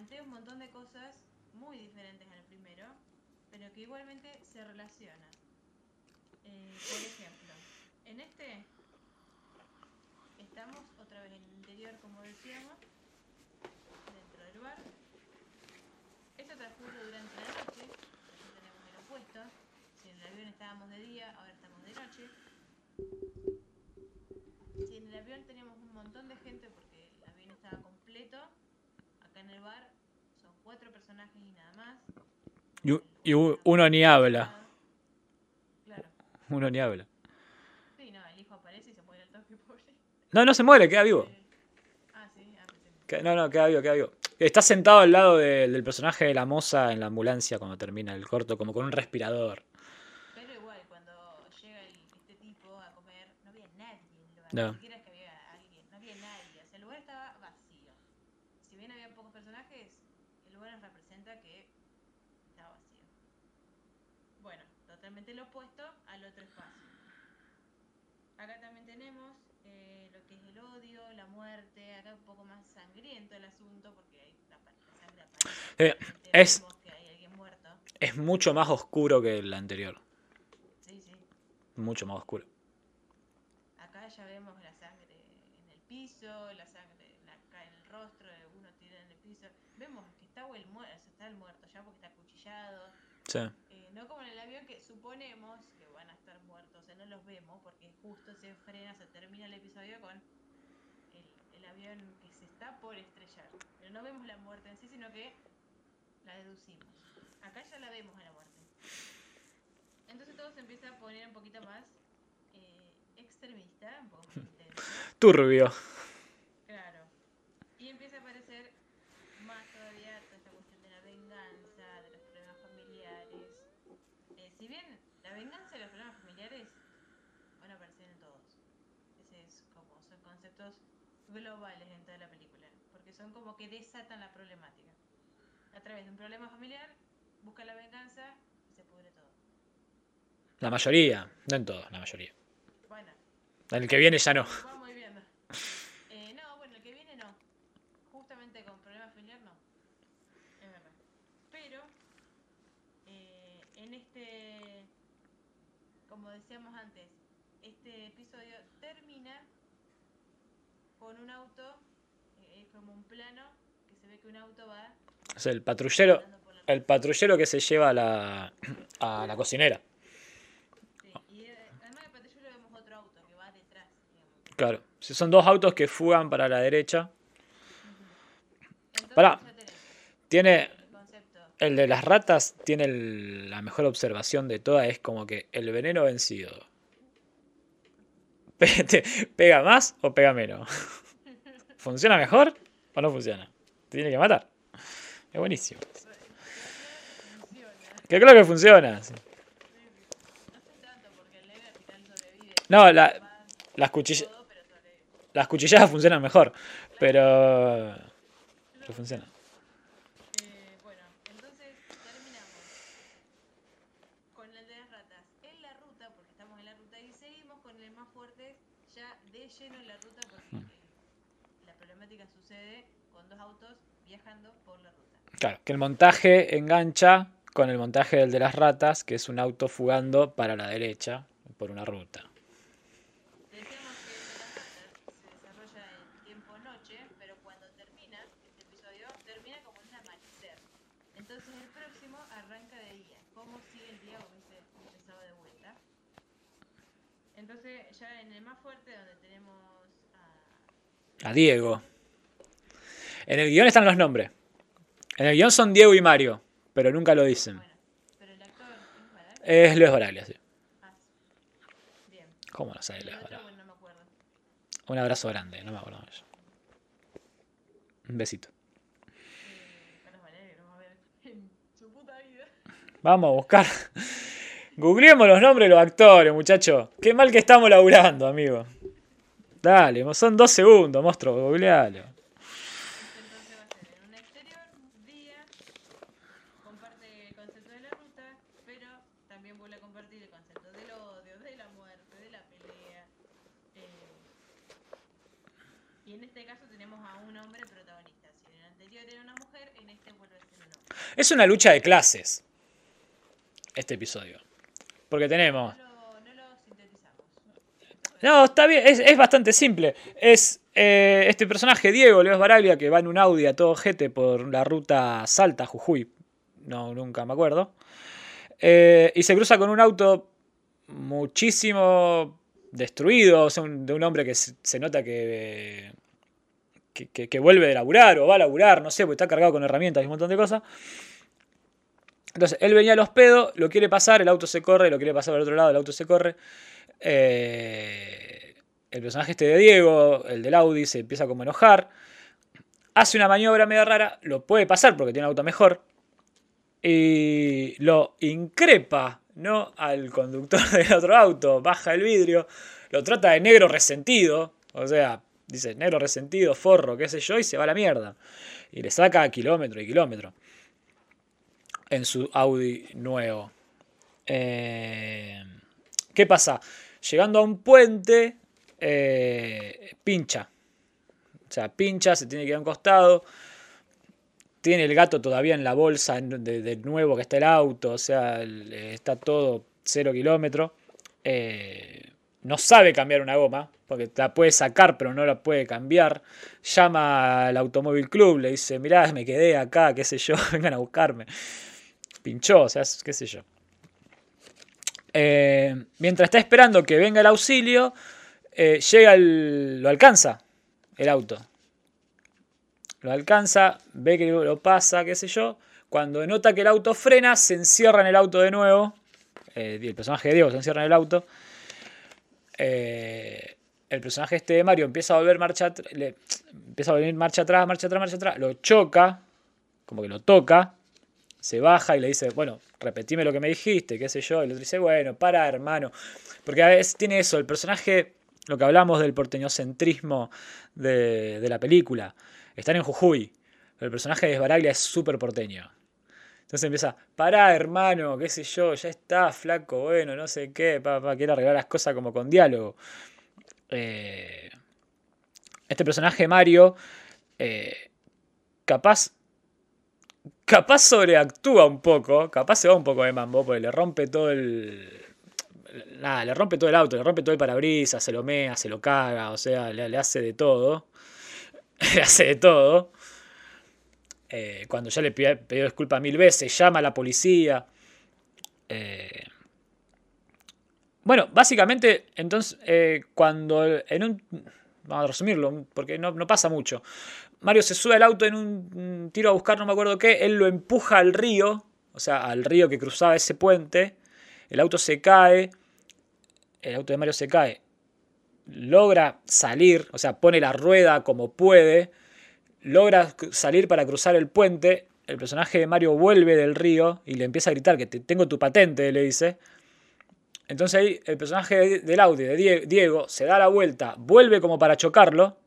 plantea un montón de cosas muy diferentes al primero, pero que igualmente se relacionan. Eh, por ejemplo, en este estamos otra vez en el interior, como decíamos, dentro del bar. Esto transcurre durante la noche, tenemos el opuesto. Si en el avión estábamos de día, ahora estamos de noche. Si en el avión teníamos un montón de gente porque el avión estaba completo, acá en el bar cuatro personajes y nada más. Y, uno ni habla. Claro. Uno ni habla. Sí, no, el hijo aparece y se muere el toque, pobre. No, no se muere, queda vivo. Ah, sí, ah, No, no, queda vivo, queda vivo. Está sentado al lado del personaje de la moza en la ambulancia cuando termina el corto, como con un respirador. No. Ni siquiera que había alguien, no había nadie. O sea, el lugar estaba vacío. Si bien había pocos personajes, el lugar nos representa que estaba vacío. Bueno, totalmente lo opuesto al otro espacio. Acá también tenemos eh, lo que es el odio, la muerte. Acá un poco más sangriento el asunto porque hay la, sangre aparece. Eh, es, que hay alguien muerto. es mucho más oscuro que el anterior. Sí, sí. Mucho más oscuro ya vemos la sangre en el piso, la sangre acá en el rostro, uno tira en el piso. Vemos que está el, muerto, está el muerto ya porque está acuchillado. Sí. Eh, no como en el avión que suponemos que van a estar muertos, o sea, no los vemos porque justo se frena, se termina el episodio con el, avión que se está por estrellar. Pero no vemos la muerte en sí, sino que la deducimos. Acá ya la vemos a la muerte. Entonces todo se empieza a poner un poquito más extremista, un poco más intenso. Turbio. Claro. Y empieza a aparecer más todavía toda esta cuestión de la venganza, de los problemas familiares. Eh, si bien la venganza y los problemas familiares van a aparecer en todos. Ese es como, son conceptos globales en toda la película. Porque son como que desatan la problemática. A través de un problema familiar, busca la venganza y se pudre todo. La mayoría, no en todos, la mayoría. Bueno, En el que viene ya no. Vamos viendo. Eh, no, bueno, el que viene no. Justamente con problemas familiar no. Es verdad. Pero, eh, en este, como decíamos antes, este episodio termina con un auto, eh, es como un plano, que se ve que un auto va Es el patrullero, el patrullero que se lleva a la, a la cocinera. Sí, y eh, además del patrullero vemos otro auto que va detrás, digamos. Claro. Si son dos autos que fugan para la derecha. Entonces Pará. Tiene. el. El de las ratas tiene el- la mejor observación de todas. Es como que el veneno vencido. ¿Pega más o pega menos? ¿Funciona mejor o no funciona? Te tiene que matar. Es buenísimo. Que creo que funciona. sí. No la- las, las cuchilladas funcionan mejor. Pero. Pero funciona. Eh, bueno, entonces terminamos con el de las ratas en la ruta, porque estamos en la ruta, y seguimos con el más fuerte ya de lleno en la ruta, porque Mm. eh, la problemática sucede con dos viajando por la ruta. Claro, que el montaje engancha con el montaje del de las ratas, que es un auto fugando para la derecha por una ruta. Entonces ya en el más fuerte donde tenemos a... A Diego. En el guion están los nombres. En el guion son Diego y Mario, pero nunca lo dicen. Bueno, pero el actor es. Es Luis Baraglia, sí. Ah, bien. ¿Cómo no sabe Luis Baraglia? bueno, no me acuerdo. Un abrazo grande, no me acuerdo de eso. Un besito. Eh. Vamos a buscar. Googleemos los nombres de los actores, muchachos. Qué mal que estamos laburando, amigo. Dale, son dos segundos, monstruo, googlealo. Entonces va a ser en un exterior, día, comparte el concepto de la ruta, pero también vuelve a compartir el concepto del odio, de la muerte, de la pelea. eh, y en este caso tenemos a un hombre protagonista. Si en el anterior era una mujer, en este vuelve a ser un hombre. Es una lucha de clases. Este episodio. Porque tenemos. No está bien, es, es bastante simple. Es eh, este personaje, Diego Leos Baraglia, que va en un Audi a todo jete por la ruta Salta, Jujuy. No, nunca me acuerdo. Eh, y se cruza con un auto muchísimo destruido, o sea, un- de un hombre que se, se nota que, que, que- que vuelve de laburar o va a laburar, no sé, porque está cargado con herramientas y un montón de cosas. Entonces, él venía a los pedos, lo quiere pasar, el auto se corre, lo quiere pasar al otro lado, el auto se corre. Eh, el personaje este de Diego, el del Audi, se empieza como a enojar. Hace una maniobra medio rara, lo puede pasar porque tiene un auto mejor. Y lo increpa, ¿no? Al conductor del otro auto, baja el vidrio, lo trata de negro resentido. O sea, dice negro resentido, forro, qué sé yo, y se va a la mierda. Y le saca kilómetro y kilómetro en su Audi nuevo. Eh, ¿Qué pasa? Llegando a un puente, eh, pincha. O sea, pincha, se tiene que ir a un costado. Tiene el gato todavía en la bolsa de, nuevo que está el auto. O sea, el- está todo cero kilómetro. Eh, no sabe cambiar una goma, porque la puede sacar, pero no la puede cambiar. Llama al automóvil club, le dice, mirá, me quedé acá, qué sé yo, vengan a buscarme. Pinchó, o sea, qué sé yo. Eh, mientras está esperando que venga el auxilio, eh, llega el, lo alcanza el auto. Lo alcanza, ve que lo pasa, qué sé yo. Cuando nota que el auto frena, se encierra en el auto de nuevo. Eh, el personaje de Diego se encierra en el auto. eh, el personaje este de Mario empieza a volver marcha, le, empieza a volver marcha atrás, marcha atrás, marcha atrás, lo choca, como que lo toca, se baja y le dice, bueno, repetime lo que me dijiste, qué sé yo, y el otro dice, bueno, para hermano, porque a veces tiene eso, el personaje, lo que hablamos del porteñocentrismo de, de la película, están en Jujuy, el personaje de Esbaraglia es súper porteño. Entonces empieza, pará, hermano, qué sé yo, ya está, flaco, bueno, no sé qué, papá, quiere arreglar las cosas como con diálogo. Eh, este personaje Mario, eh, capaz, capaz sobreactúa un poco, capaz se va un poco de mambo, porque le rompe todo el... Nada, le rompe todo el auto, le rompe todo el parabrisas, se lo mea, se lo caga, o sea, le, hace de todo. le hace de todo. Eh, cuando ya le pidió, disculpas mil veces, llama a la policía. Eh, bueno, básicamente, entonces, eh, cuando en un... Vamos a resumirlo, porque no, pasa mucho. Mario se sube al auto en un tiro a buscar, no me acuerdo qué, él lo empuja al río, o sea, al río que cruzaba ese puente, el auto se cae, el auto de Mario se cae, logra salir, o sea, pone la rueda como puede, logra salir para cruzar el puente, el personaje de Mario vuelve del río y le empieza a gritar que tengo tu patente, le dice. Entonces ahí el personaje del Audi de Diego se da la vuelta, vuelve como para chocarlo,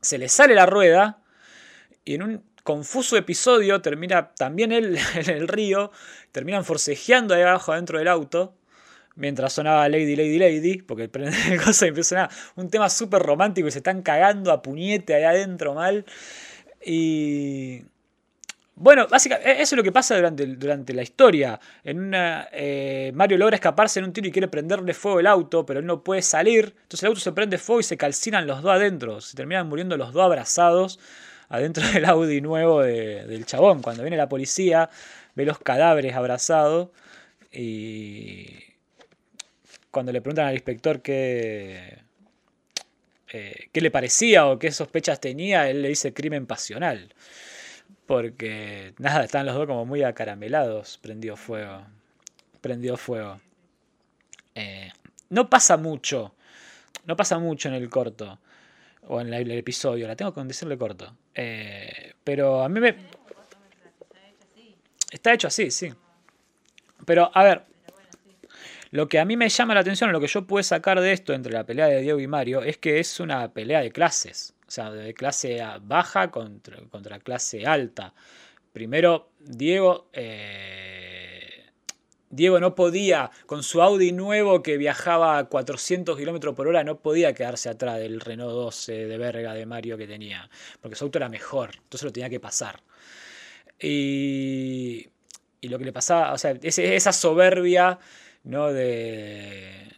se le sale la rueda y en un confuso episodio termina también él en el río, terminan forcejeando ahí abajo adentro del auto mientras sonaba Lady, Lady, Lady, porque el cosa empieza a un tema súper romántico y se están cagando a puñete ahí adentro mal. Y. Bueno, básicamente, eso es lo que pasa durante, durante la historia. En una, eh, Mario logra escaparse en un tiro y quiere prenderle fuego el auto, pero él no puede salir. Entonces el auto se prende fuego y se calcinan los dos adentro. Se terminan muriendo los dos abrazados adentro del Audi nuevo del chabón. Cuando viene la policía, ve los cadáveres abrazados y cuando le preguntan al inspector qué, eh, qué le parecía o qué sospechas tenía, él le dice crimen pasional. Porque nada, están los dos como muy acaramelados, prendió fuego. Prendió fuego. Eh, no pasa mucho. No pasa mucho en el corto. O en el, episodio. La tengo que decirle corto. Eh, pero a mí me. Está hecho así, sí. Pero, a ver, lo que a mí me llama la atención, lo que yo pude sacar de esto entre la pelea de Diego y Mario, es que es una pelea de clases. O sea, de clase baja contra, contra clase alta. Primero, Diego. Eh, Diego no podía, con su Audi nuevo que viajaba a 400 km por hora, no podía quedarse atrás del Renault 12 de verga de Mario que tenía. Porque su auto era mejor, entonces lo tenía que pasar. Y, y lo que le pasaba, o sea, esa soberbia ¿no? De...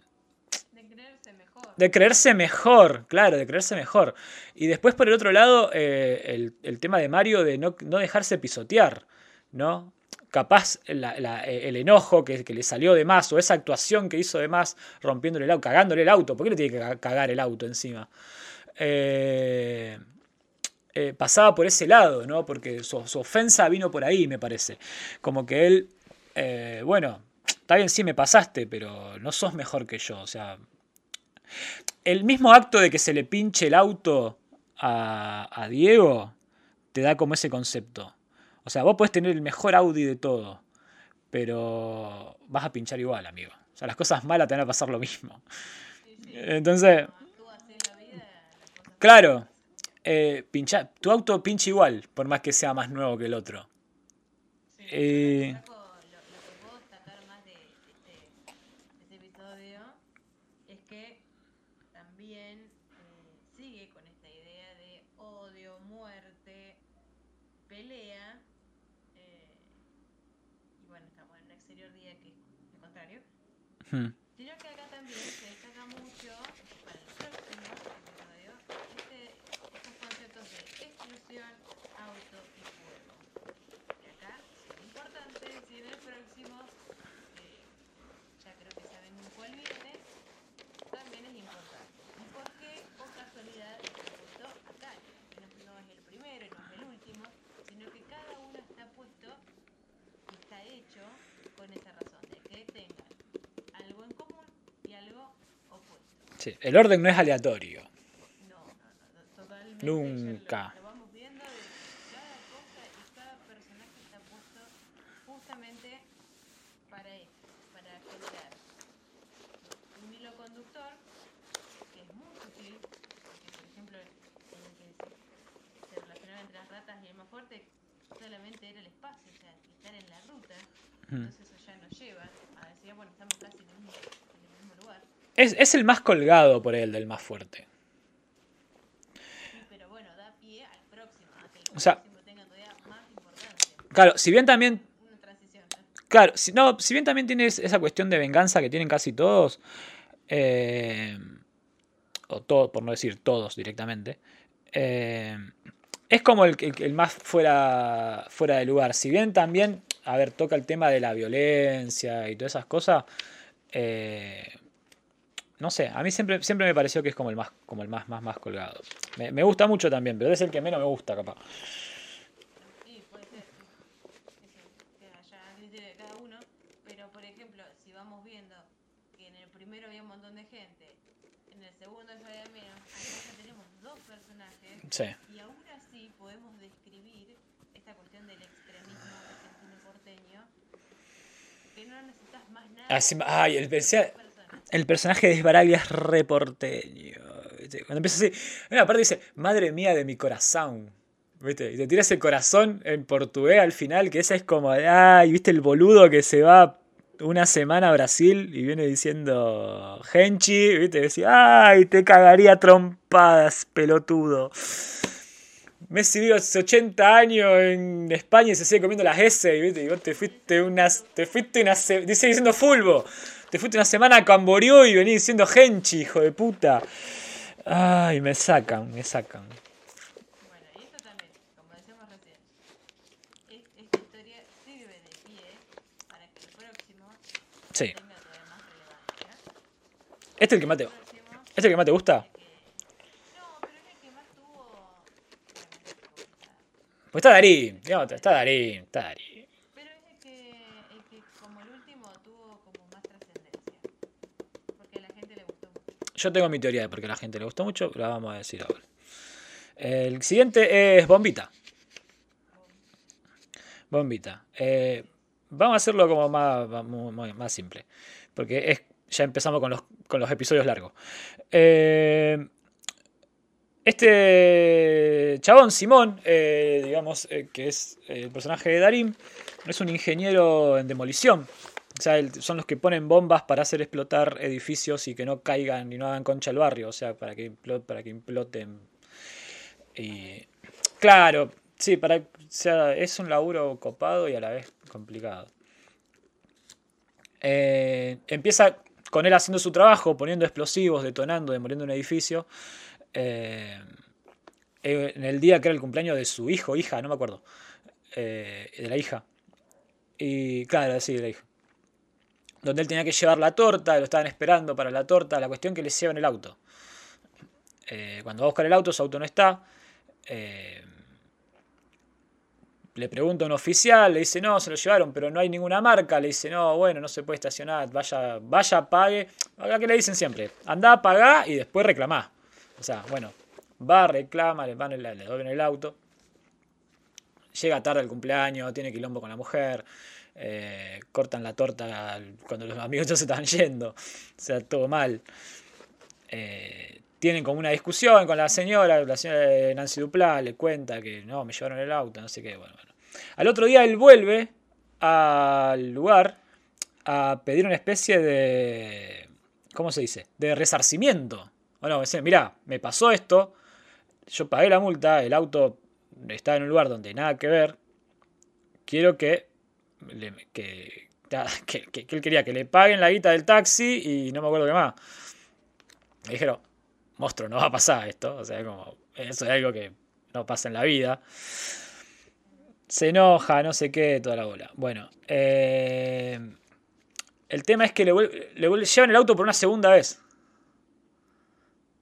De creerse mejor, claro, de creerse mejor. Y después por el otro lado, eh, el, tema de Mario de no, dejarse pisotear, ¿no? Capaz el enojo que, le salió de más o esa actuación que hizo de más rompiéndole el auto, cagándole el auto. ¿Por qué le tiene que cagar el auto encima? Eh, eh, pasaba por ese lado, ¿no? Porque su, ofensa vino por ahí, me parece. Como que él, bueno, está bien, sí me pasaste, pero no sos mejor que yo. O sea, el mismo acto de que se le pinche el auto a, Diego te da como ese concepto. O sea, vos puedes tener el mejor Audi de todo, pero vas a pinchar igual, amigo. O sea, las cosas malas te van a pasar lo mismo. Entonces, claro, eh, tu auto pincha igual, por más que sea más nuevo que el otro. Eh, Hmm. Sí, El orden no es aleatorio. No, no, no, totalmente. Nunca. Lo, lo vamos viendo de que cada cosa y cada personaje está puesto justamente para esto, para generar un hilo conductor que es muy sutil, porque por ejemplo en el que se, relacionaba entre las ratas y el más fuerte solamente era el espacio, o sea, estar en la ruta, entonces eso ya nos lleva a decir, bueno, estamos casi en el mismo, en el mismo lugar. Es, es el más colgado por él del más fuerte. Pero bueno, da pie al próximo, O sea- próximo tenga todavía más importancia. Claro, si bien también. Claro, si, no, si bien también tienes esa cuestión de venganza que tienen casi todos, eh, o todo, por no decir todos directamente, eh, es como el, el- el más fuera, fuera de lugar. Si bien también, a ver, toca el tema de la violencia y todas esas cosas, eh, no sé, a mí siempre, siempre me pareció que es como el más, como el más, más, más colgado. Me, me gusta mucho también, pero es el que menos me gusta, capaz. Sí, puede ser. Eso queda ya a criterio de cada uno. Pero, por ejemplo, si vamos viendo que en el primero había un montón de gente, en el segundo ya había menos, ya tenemos dos personajes. Sí. Y aún así podemos describir esta cuestión del extremismo argentino porteño, que no necesitas más nada. Así- ay, el pensé-. El personaje de Esbaraglia es reporteño. Cuando empieza así, bueno, aparte dice, madre mía de mi corazón. ¿Viste? Y te tiras el corazón en portugués al final, que esa es como, ay, ¿viste el boludo que se va una semana a Brasil y viene diciendo Genchi? ¿Viste? Y ay, te cagaría trompadas, pelotudo. Messi vive hace 80 años en España y se sigue comiendo las S, ¿viste? Y vos te fuiste unas. Te fuiste una se- dice diciendo fulbo. Te fuiste una semana a Camboriú y venís diciendo Genchi, hijo de puta. Ay, me sacan, me sacan. Bueno, y esto también, como decíamos recién, es- esta historia sirve de pie para que el próximo Sí. tenga todavía más relevancia. ¿Este es el que más te, este es el que más te gusta? Pues está Darín, está Darín, está Darín. Pero es el que, el que como el último tuvo como más trascendencia. Porque a la gente le gustó mucho. Yo tengo mi teoría de por qué a la gente le gustó mucho, la vamos a decir ahora. El siguiente es Bombita. Bombita. Eh, vamos a hacerlo como más, más- simple. Porque es, ya empezamos con los, con los episodios largos. Eh, este chabón, Simón, eh, digamos, que es el personaje de Darín, es un ingeniero en demolición. Sea, son los que ponen bombas para hacer explotar edificios y que no caigan y no hagan concha el barrio. O sea, para que, para que imploten. Y, claro, sí, para, o sea, es un laburo copado y a la vez complicado. Eh, empieza con él haciendo su trabajo, poniendo explosivos, detonando, demoliendo un edificio. eh, eh, en el día que era el cumpleaños de su hijo, hija, no me acuerdo. de la hija. Y claro, sí, de la hija. Donde él tenía que llevar la torta, lo estaban esperando para la torta. La cuestión que le llevan el auto. Eh, cuando va a buscar el auto, su auto no está. eh, le pregunta a un oficial, le dice, no, se lo llevaron, pero no hay ninguna marca. Le dice, no, bueno, no se puede estacionar, vaya, vaya, pague. Acá que le dicen siempre, anda, pagá y después reclamá. O sea, bueno, va, reclama, le, van, le, le el auto. Llega tarde el cumpleaños, tiene quilombo con la mujer. Eh, cortan la torta cuando los amigos ya se estaban yendo. O sea, todo mal. Eh, tienen como una discusión con la señora, la señora Nancy Duplá le cuenta que no, me llevaron el auto, no sé qué, bueno, bueno. Al otro día él vuelve al lugar a pedir una especie de, ¿cómo se dice? De resarcimiento. Bueno, dice, mirá, me pasó esto, yo pagué la multa, el auto está en un lugar donde nada que ver, quiero que, que, que, que- que él quería que le paguen la guita del taxi y no me acuerdo qué más. Me dijeron, monstruo, no va a pasar esto. O sea, como, eso es algo que no pasa en la vida. Se enoja, no sé qué, toda la bola. Bueno, eh, el tema es que le, llevan el auto por una segunda vez.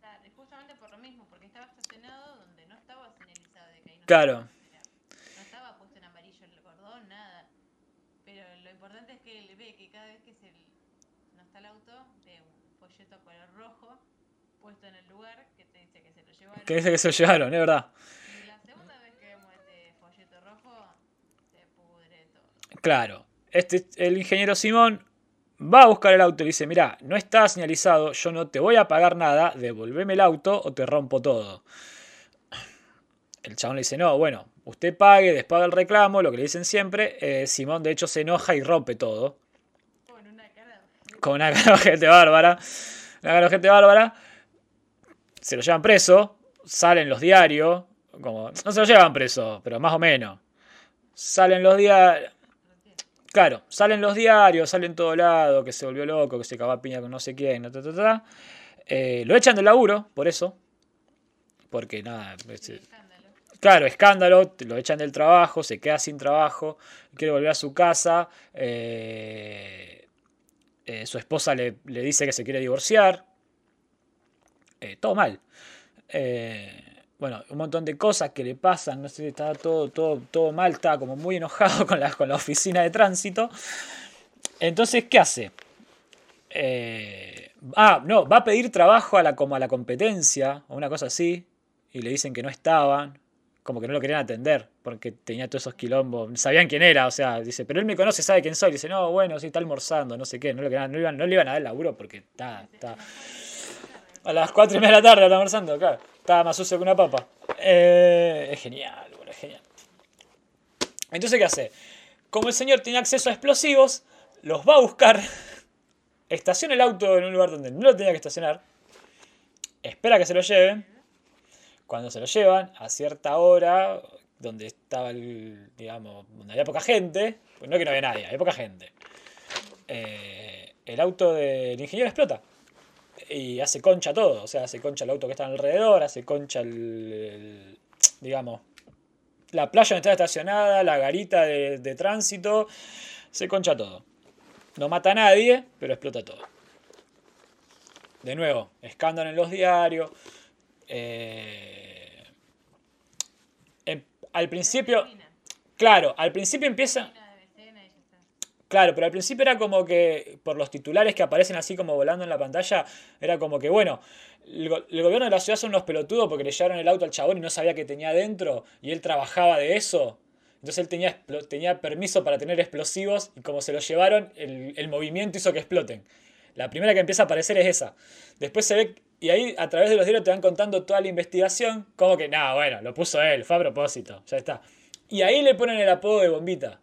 Claro, y justamente por lo mismo, porque estaba estacionado donde no estaba señalizado de que ahí no Claro. estaba estacionado. No estaba puesto en amarillo el cordón, nada. Pero lo importante es que él ve que cada vez que se no está el auto, ve un folleto color rojo que dice que se lo llevaron, es verdad. Y la segunda vez que vemos este folleto rojo, se pudre todo. Claro, este, el ingeniero Simón va a buscar el auto y le dice, mira, no está señalizado, yo no te voy a pagar nada, devolveme el auto o te rompo todo. El chabón le dice, no, bueno, usted pague, despaga el reclamo, lo que le dicen siempre. Eh, Simón de hecho se enoja y rompe todo. Con una cara. Con una cara de gente bárbara. Una cara de gente bárbara. Se lo llevan preso, salen los diarios, como, no se lo llevan preso, pero más o menos. Salen los diarios. Claro, salen los diarios, salen todo lado, que se volvió loco, que se cagó a piña con no sé quién. Eh, lo echan del laburo, por eso. Porque nada, este, Escándalo. claro, escándalo, lo echan del trabajo, se queda sin trabajo, quiere volver a su casa. eh, eh, su esposa le, le dice que se quiere divorciar. Eh, todo mal. Eh, bueno, un montón de cosas que le pasan, no sé, estaba todo, todo, todo mal, estaba como muy enojado con la, con la oficina de tránsito. Entonces, ¿qué hace? Eh, ah, no, va a pedir trabajo a la, a la competencia, o una cosa así, y le dicen que no estaban, como que no lo querían atender, porque tenía todos esos quilombos, sabían quién era, o sea, dice, pero él me conoce, sabe quién soy, dice, no, bueno, sí, está almorzando, no sé qué, no, lo iban- no le iban a dar laburo porque está, está, a las 4 y media de la tarde está almorzando, claro. Estaba más sucio que una papa. Eh, es genial, boludo, es genial. Entonces, ¿qué hace? Como el señor tiene acceso a explosivos, los va a buscar, estaciona el auto en un lugar donde no lo tenía que estacionar, espera que se lo lleven. Cuando se lo llevan, a cierta hora, donde estaba el, digamos, donde había poca gente, pues no que no había nadie, había poca gente, eh, el auto del ingeniero explota y hace concha todo. O sea, hace concha el auto que está alrededor, hace concha el, el- digamos, la playa donde está estacionada, la garita de, de tránsito, se concha todo. No mata a nadie, pero explota todo. De nuevo, escándalo en los diarios. eh, em- al principio, claro, al principio empieza... Termina de escena y ya está. Claro, pero al principio era como que, por los titulares que aparecen así como volando en la pantalla, era como que, bueno, el, go- el gobierno de la ciudad son unos pelotudos porque le llevaron el auto al chabón y no sabía que tenía adentro y él trabajaba de eso. Entonces él tenía, tenía permiso para tener explosivos y como se lo llevaron, el, el movimiento hizo que exploten. La primera que empieza a aparecer es esa. Después se ve, y ahí a través de los diarios te van contando toda la investigación, como que, nada, bueno, lo puso él, fue a propósito, ya está. Y ahí le ponen el apodo de bombita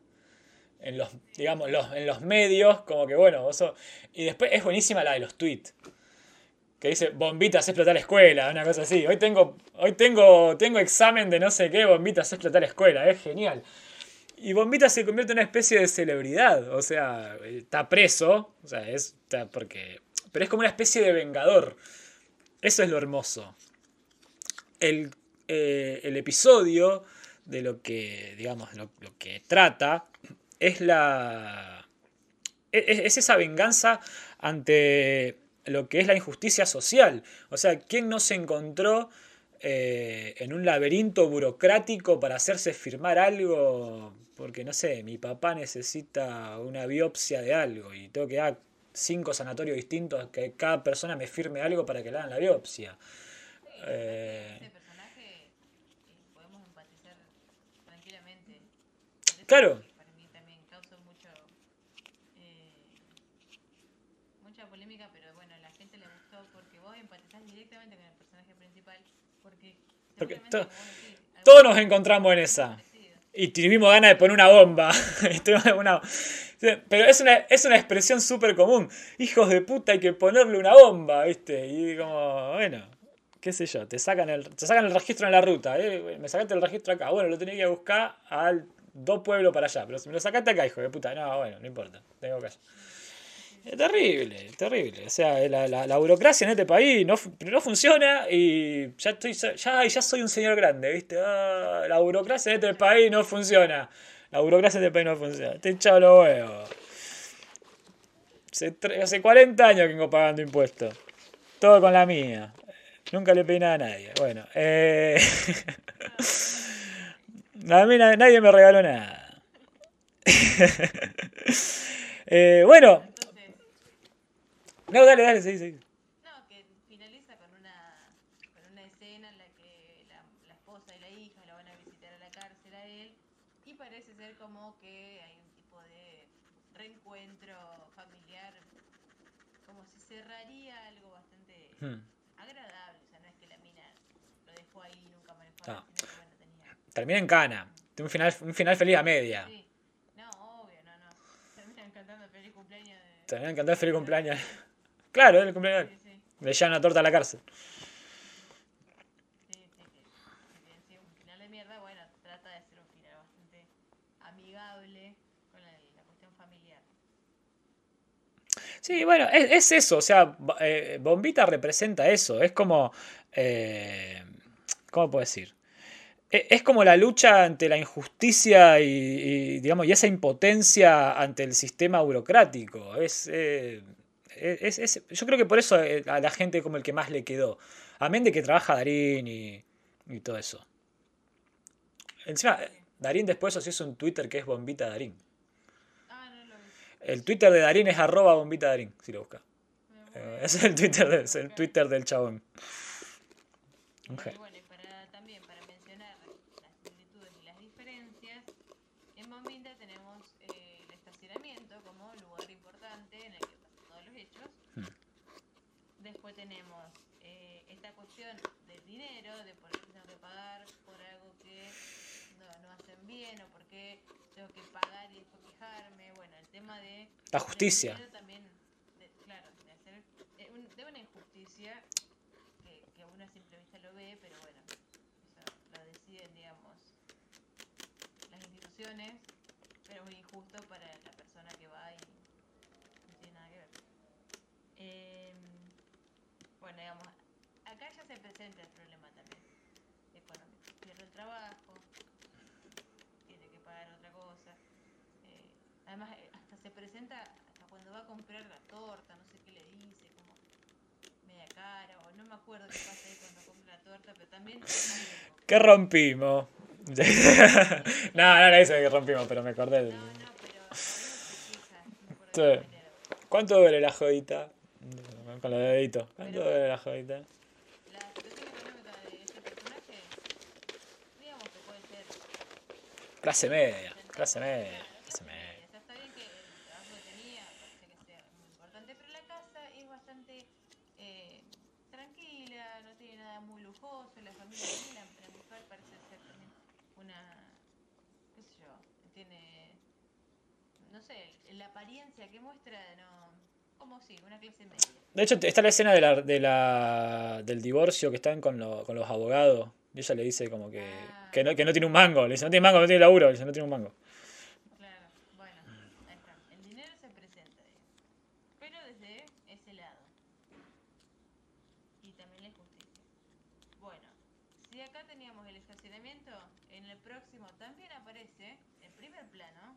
en los, digamos, los, en los medios, como que bueno, vos Y después es buenísima la de los tweets. Que dice, bombita, hace explotar la escuela, una cosa así. Hoy tengo, hoy tengo, tengo examen de no sé qué, bombita, hace explotar la escuela, es genial. Y Bombita se convierte en una especie de celebridad, o sea, está preso, o sea, es, está porque... Pero es como una especie de vengador. Eso es lo hermoso. El, eh, el episodio de lo que, digamos, lo, lo que trata es la. e, Es, es esa venganza ante lo que es la injusticia social. O sea, ¿quién no se encontró eh, en un laberinto burocrático para hacerse firmar algo? Porque, no sé, mi papá necesita una biopsia de algo y tengo que dar cinco sanatorios distintos que cada persona me firme algo para que le hagan la biopsia. Sí, Eh, ese personaje eh, podemos empatizar tranquilamente. Claro. Para mí también causó mucho, eh, mucha polémica, pero bueno, a la gente le gustó porque vos empatizás directamente con el personaje principal. Porque, Todos nos encontramos en esa. Y tuvimos ganas de poner una bomba. Pero es una, es una expresión súper común. Hijos de puta, hay que ponerle una bomba, ¿viste? Y como, bueno, qué sé yo, te sacan el, te sacan el registro en la ruta. ¿eh? Me sacaste el registro acá. Bueno, lo tenía que buscar al dos pueblos para allá. Pero si me lo sacaste acá, hijo de puta. No, bueno, no importa. Tengo que Es terrible, terrible. O sea, la, la- burocracia en este país no, no funciona y ya estoy ya, ya soy un señor grande, ¿viste? Ah, la burocracia en este país no funciona. La burocracia en este país no funciona. Te echado los huevos. Hace, hace 40 años que vengo pagando impuestos. Todo con la mía. Nunca le pedí nada a nadie. Bueno, eh... a mí na- nadie me regaló nada. Eh, bueno, no, dale, dale, sí, sí. no, que finaliza con una, con una escena en la que hijas lo van a visitar a la cárcel a él y parece ser como que hay un tipo de reencuentro familiar, como si cerraría algo bastante Hmm. agradable, o sea, no es que la mina lo dejó ahí y nunca manejó, Ah. sino que bueno, tenía... Termina en cana. Tiene un final, un final feliz a media. Sí, no, obvio, no, no, terminan cantando feliz cumpleaños de... Termina en cantar feliz cumpleaños. Claro, el cumpleaños. Sí, sí. Le llevan una torta a la cárcel. Sí, sí, que si bien sí, un final de mierda, bueno, trata de ser un final bastante amigable con la, la cuestión familiar. Sí, bueno, es, es eso. O sea, Bo- eh, Bombita representa eso. Es como. eh, ¿Cómo puedo decir? E- Es como la lucha ante la injusticia y, y, digamos, y esa impotencia ante el sistema burocrático. Es, eh, es- es- yo creo que por eso eh, a la gente como el que más le quedó. Amén de que trabaja Darín y, y todo eso. Encima, Darín después se hizo un Twitter que es Bombita Darín. Ah, no. El Twitter de Darín es arroba bombita Darín, si lo busca. Eh, es el Twitter, de- es el Twitter del chabón Bueno, y gen- bueno, y para, también para mencionar las similitudes y las diferencias, en Bombinda tenemos eh, el estacionamiento como lugar importante en el que pasan todos los hechos. Hmm. Después tenemos eh, esta cuestión del dinero, de por qué tengo que pagar por algo que no, no hacen bien o por qué tengo que pagar y después quejarme. Bueno, el tema de... La justicia. También, de- claro, de, hacer, eh, un- de una injusticia que, que a una simple vista lo ve, pero bueno, eso lo deciden, digamos, las instituciones, pero es muy injusto para la persona que va y no tiene nada que ver. Em, bueno, digamos, acá ya se presenta el problema también económico. Pierde el trabajo, tiene que pagar otra cosa. eh, además, eh, hasta se presenta, hasta cuando va a comprar la torta, no sé qué le dice, como media cara, o no me acuerdo qué pasa ahí cuando compra la torta, pero también... ¿Qué rompimos? no, no era eso que rompimos, pero me acordé. del- No, no, pero no Sí. ¿Cuánto duele la jodita? Con los deditos. ¿Cuánto duele la jodita? Ser... Clase media, clase media. O sea, está bien que el trabajo que tenía parece que sea muy importante, pero la casa es bastante eh, tranquila, no tiene nada muy lujoso, la familia de la, la mujer parece ser también una, qué sé yo, tiene, no sé, la apariencia que muestra, no, como sí, una clase media. De hecho, está la escena de la, de la- del divorcio que están con, lo- con los abogados. Y ella le dice como que, Ah. que, no, que no tiene un mango. Le dice, no tiene mango, no tiene laburo. Le dice, no tiene un mango. Claro, bueno, ahí está. El dinero se presenta, digamos. Pero desde ese lado. Y también la injusticia. Bueno, si acá teníamos el estacionamiento, en el próximo también aparece, en primer plano,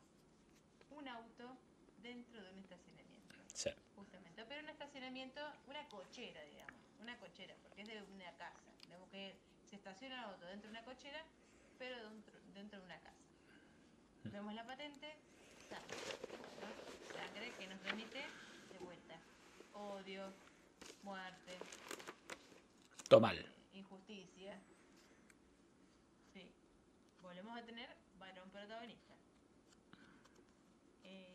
un auto dentro de un estacionamiento. Sí. Justamente. Pero un estacionamiento, una cochera, digamos. Una cochera, porque es de una casa. Digamos que se estaciona el auto dentro de una cochera, pero dentro, dentro de una casa. Vemos la patente, sangre. ¿no? Sangre que nos remite de vuelta. Odio, muerte, Todo mal. eh, injusticia. Volvemos a tener varón protagonista. Eh,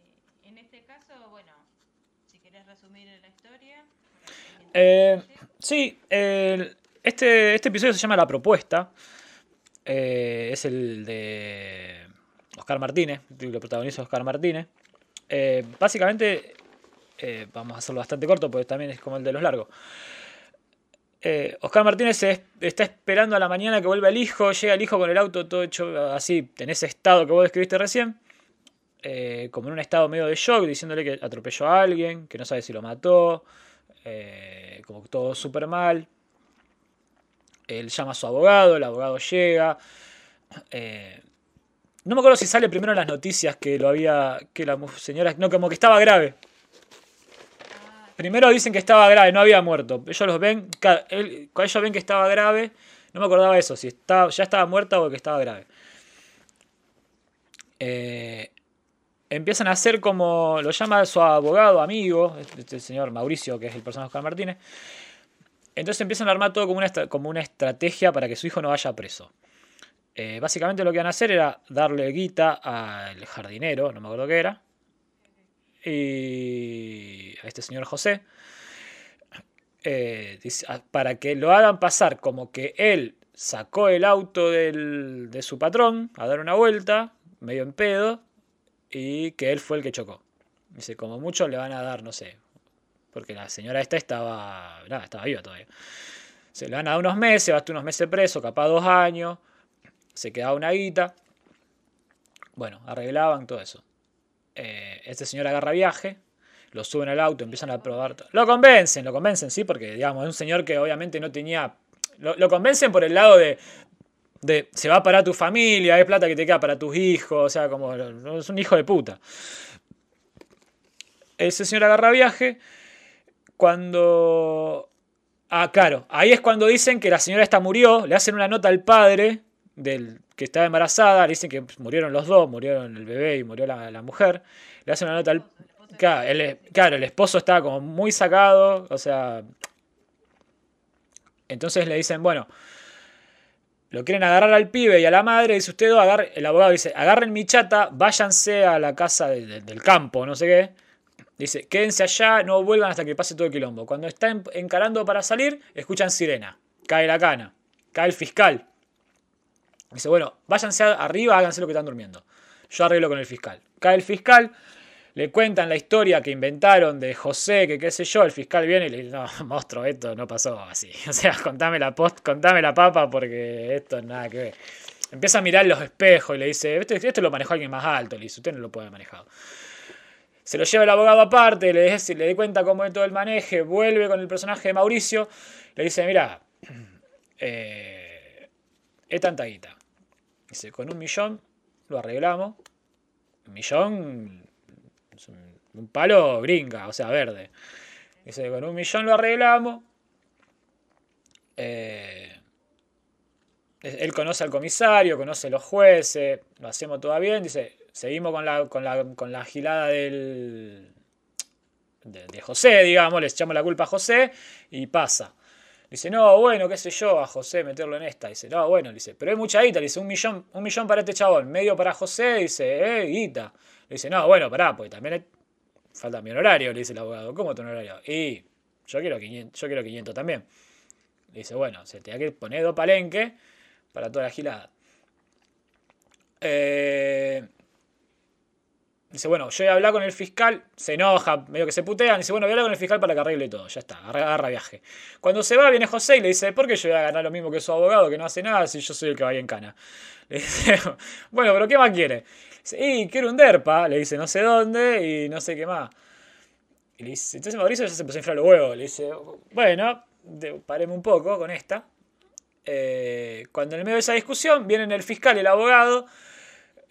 en este caso, bueno, si querés resumir la historia. Eh, sí, este, este episodio se llama La Propuesta. Eh, es el de Oscar Martínez, lo protagoniza Oscar Martínez. Básicamente, vamos a hacerlo bastante corto porque también es como el de los largos. Eh, Oscar Martínez está esperando a la mañana que vuelva el hijo, llega el hijo con el auto todo hecho así, en ese estado que vos describiste recién, eh, como en un estado medio de shock, diciéndole que atropelló a alguien, que no sabe si lo mató, eh, como todo súper mal. Él llama a su abogado, el abogado llega. eh, no me acuerdo si sale primero en las noticias que lo había. que la señora. No, como que estaba grave. Primero dicen que estaba grave, no había muerto. Ellos los ven. él- ellos ven que estaba grave. No me acordaba eso, si ya estaba muerta o que estaba grave. Eh, empiezan a hacer como. Lo llama su abogado, amigo, este, este señor Mauricio, que es el personaje de Oscar Martínez. Entonces empiezan a armar todo como una, como una estrategia para que su hijo no vaya preso. Eh, básicamente lo que iban a hacer era darle guita al jardinero, no me acuerdo qué era, y a este señor José, eh, ah, para que lo hagan pasar como que él sacó el auto del- de su patrón a dar una vuelta, medio en pedo, y que él fue el que chocó. Dice, como mucho le van a dar, no sé, porque la señora esta estaba, nada, estaba viva todavía. Se le van a dar unos meses, va a estar unos meses preso, capaz dos años, se quedaba una guita. Bueno, arreglaban todo eso. Eh, este señor agarra viaje, lo suben al auto, empiezan a probar. Lo convencen, lo convencen, sí, porque digamos, es un señor que obviamente no tenía. Lo, convencen por el lado de, de. Se va para tu familia, es plata que te queda para tus hijos, o sea, como. Es un hijo de puta. Ese señor agarra viaje. Cuando. Ah, claro, ahí es cuando dicen que la señora esta murió, le hacen una nota al padre del que estaba embarazada, le dicen que murieron los dos, murieron el bebé y murió la mujer, le hacen una nota al... Claro el, esposo estaba como muy sacado, o sea... Entonces le dicen, bueno, lo quieren agarrar al pibe y a la madre, dice usted, agarre, el abogado dice, agarren mi chata, váyanse a la casa de- de- del campo, no sé qué. Dice, quédense allá, no vuelvan hasta que pase todo el quilombo. Cuando están encarando para salir, escuchan sirena. Cae la cana. Cae el fiscal. Dice, bueno, váyanse arriba, háganse lo que están durmiendo. Yo arreglo con el fiscal. Cae el fiscal, le cuentan la historia que inventaron de José, que qué sé yo. El fiscal viene y le dice, no, monstruo, esto no pasó así. O sea, contame la, post, contame la papa porque esto nada que ver. Empieza a mirar los espejos y le dice, esto, esto lo manejó alguien más alto. Le dice, usted no lo puede haber manejado. Se lo lleva el abogado aparte, le, dice- le da cuenta cómo es todo el maneje, vuelve con el personaje de Mauricio, le dice, mira, eh, es tanta guita. Dice, con un millón lo arreglamos. Un millón un, palo gringa, o sea, verde. Dice, con un millón lo arreglamos. Eh, él conoce al comisario, conoce a los jueces, lo hacemos todo bien. Dice, seguimos con la, con la, con la del, de, José, digamos, le echamos la culpa a José y pasa. Dice, no, bueno, qué sé yo, a José meterlo en esta. Dice, no, bueno, dice, pero es mucha guita. Dice, un millón, un millón para este chabón, medio para José. Dice, eh, guita. Le dice, no, bueno, pará, pues también falta mi honorario, le dice el abogado. ¿Cómo tu honorario? Y yo quiero 500, yo quiero 500 también. Le dice, bueno, se te da que poner dos palenques para toda la gilada. Eh, Dice, bueno, yo voy a hablar con el fiscal, se enoja, medio que se putean, dice, bueno, voy a hablar con el fiscal para que arregle todo, ya está, agarra, viaje. Cuando se va, viene José y le dice, ¿por qué yo voy a ganar lo mismo que su abogado que no hace nada si yo soy el que va en cana? Le dice, bueno, pero ¿qué más quiere? Dice, y quiero un derpa, le dice, no sé dónde y no sé qué más. Y le dice, entonces Mauricio ya se empezó a inflar los huevos, le dice, bueno, pareme un poco con esta. Eh, cuando en el medio de esa discusión vienen el fiscal y el abogado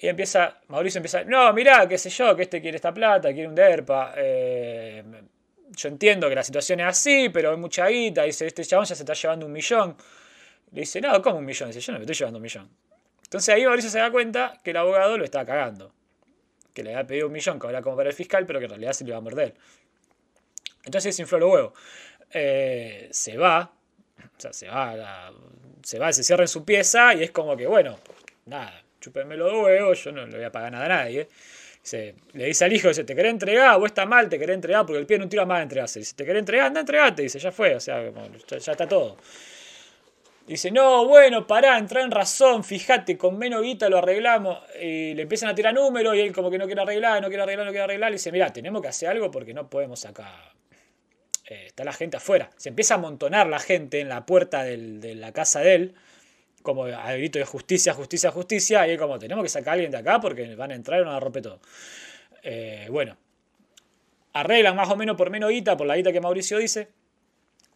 y empieza, Mauricio empieza, no, mirá, qué sé yo, que este quiere esta plata, quiere un DERPA. eh, yo entiendo que la situación es así, pero hay mucha guita. Dice, este chabón ya se está llevando un millón. Le dice, no, ¿cómo un millón? Dice, yo no me estoy llevando un millón. Entonces ahí Mauricio se da cuenta que el abogado lo estaba cagando. Que le había pedido un millón, que habla como para el fiscal, pero que en realidad se le iba a morder. Entonces se infló los huevos. Eh, se va, o sea, se va, se va, se cierra en su pieza y es como que, bueno, nada, chúpenme los huevos, yo no le voy a pagar nada a nadie. Dice, le dice al hijo, dice, ¿te querés entregar? O está mal, te querés entregar, porque el pie no tira más a entregarse. Dice, ¿te querés entregar? Anda, entregate. Dice, ya fue, o sea, ya, está todo. Dice, no, bueno, pará, entra en razón, fíjate, con menos guita lo arreglamos. Y le empiezan a tirar números y él como que no quiere arreglar, no quiere arreglar, no quiere arreglar. Le dice, mira, tenemos que hacer algo porque no podemos acá. eh, está la gente afuera. Se empieza a amontonar la gente en la puerta de la casa de él, como a grito de justicia, justicia, justicia. Y él como, tenemos que sacar a alguien de acá porque van a entrar y nos van a romper todo. Eh, bueno, arreglan más o menos por menos guita, por la guita que Mauricio dice.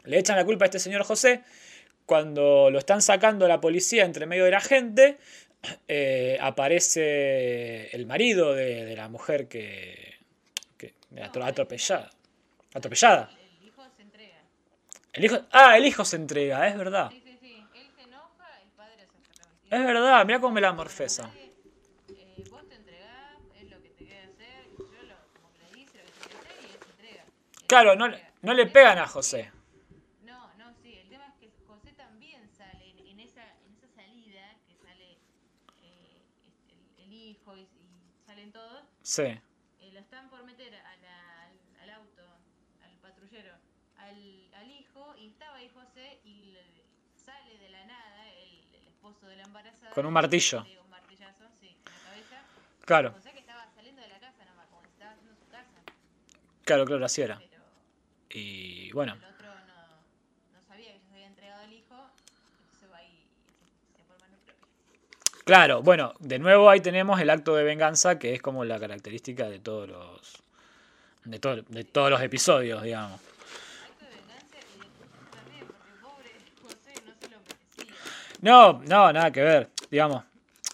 Le echan la culpa a este señor José. Cuando lo están sacando la policía entre medio de la gente, eh, aparece el marido de, de la mujer que, que atro- atropellada. Atropellada. El hijo se entrega. El hijo, ah, el hijo se entrega, es verdad. Sí, sí, sí. Él se enoja, el padre se arrepiente. Es verdad, mira cómo me la morfesa. Eh, Claro, no, no le El pegan a José. No, no, sí, el tema es que José también sale en, esa, en esa salida, que sale hijo y, y salen todos, Sí. eh, lo están por meter a la- al, al auto, al patrullero, al, al hijo, y estaba ahí José y le- sale de la nada el, el esposo de la embarazada. Con un martillo. Dio un martillazo, sí, en la cabeza. Claro, José que estaba saliendo de la casa nomás, como que estaba haciendo su casa. claro, claro, así era. Pero Y bueno, el otro no, no sabía que ya se había entregado al hijo, entonces va y se, se forma en propio. claro, bueno, de nuevo ahí tenemos el acto de venganza, que es como la característica de todos los. de, todo- de todos los episodios, digamos. Acto de venganza y de justicia también, porque pobre José no se lo merecía. No, no, nada que ver. Digamos,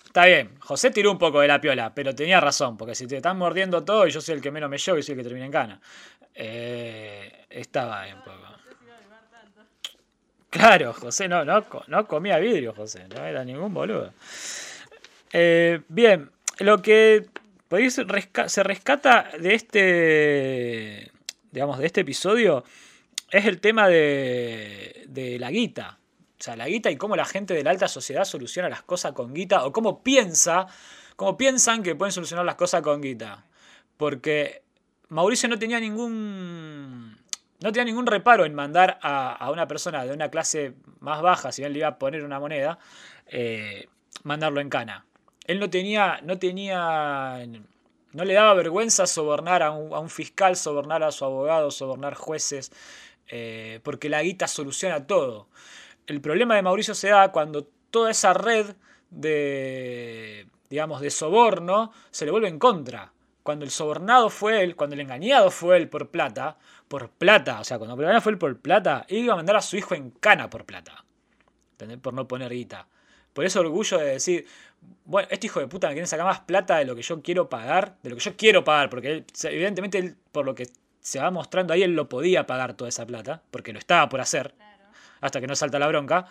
está bien. José tiró un poco de la piola, pero tenía razón, porque si te están mordiendo todo y yo soy el que menos me llevo y soy el que termina en cana. Eh, estaba bien un poco. Claro, José no, no, no comía vidrio, José, no era ningún boludo. Eh, bien, lo que se rescata de este, digamos, de este episodio es el tema de, de la guita. Sea, la guita y cómo la gente de la alta sociedad soluciona las cosas con guita o cómo piensa, cómo piensan que pueden solucionar las cosas con guita. Porque Mauricio no tenía ningún no tenía ningún reparo en mandar a, una persona de una clase más baja, si bien le iba a poner una moneda, eh, mandarlo en cana. Él no tenía, no tenía, no le daba vergüenza sobornar a un, a un fiscal, sobornar a su abogado, sobornar jueces, eh, porque la guita soluciona todo. El problema de Mauricio se da cuando toda esa red de, digamos, de soborno se le vuelve en contra. Cuando el sobornado fue él, cuando el engañado fue él por plata, por plata, o sea, cuando el engañado fue él por plata, él iba a mandar a su hijo en cana por plata. ¿Entendés? Por no poner guita. Por ese orgullo de decir, bueno, este hijo de puta me quiere sacar más plata de lo que yo quiero pagar, de lo que yo quiero pagar, porque él, evidentemente él, por lo que se va mostrando ahí, él lo podía pagar toda esa plata, porque lo estaba por hacer. Hasta que no salta la bronca.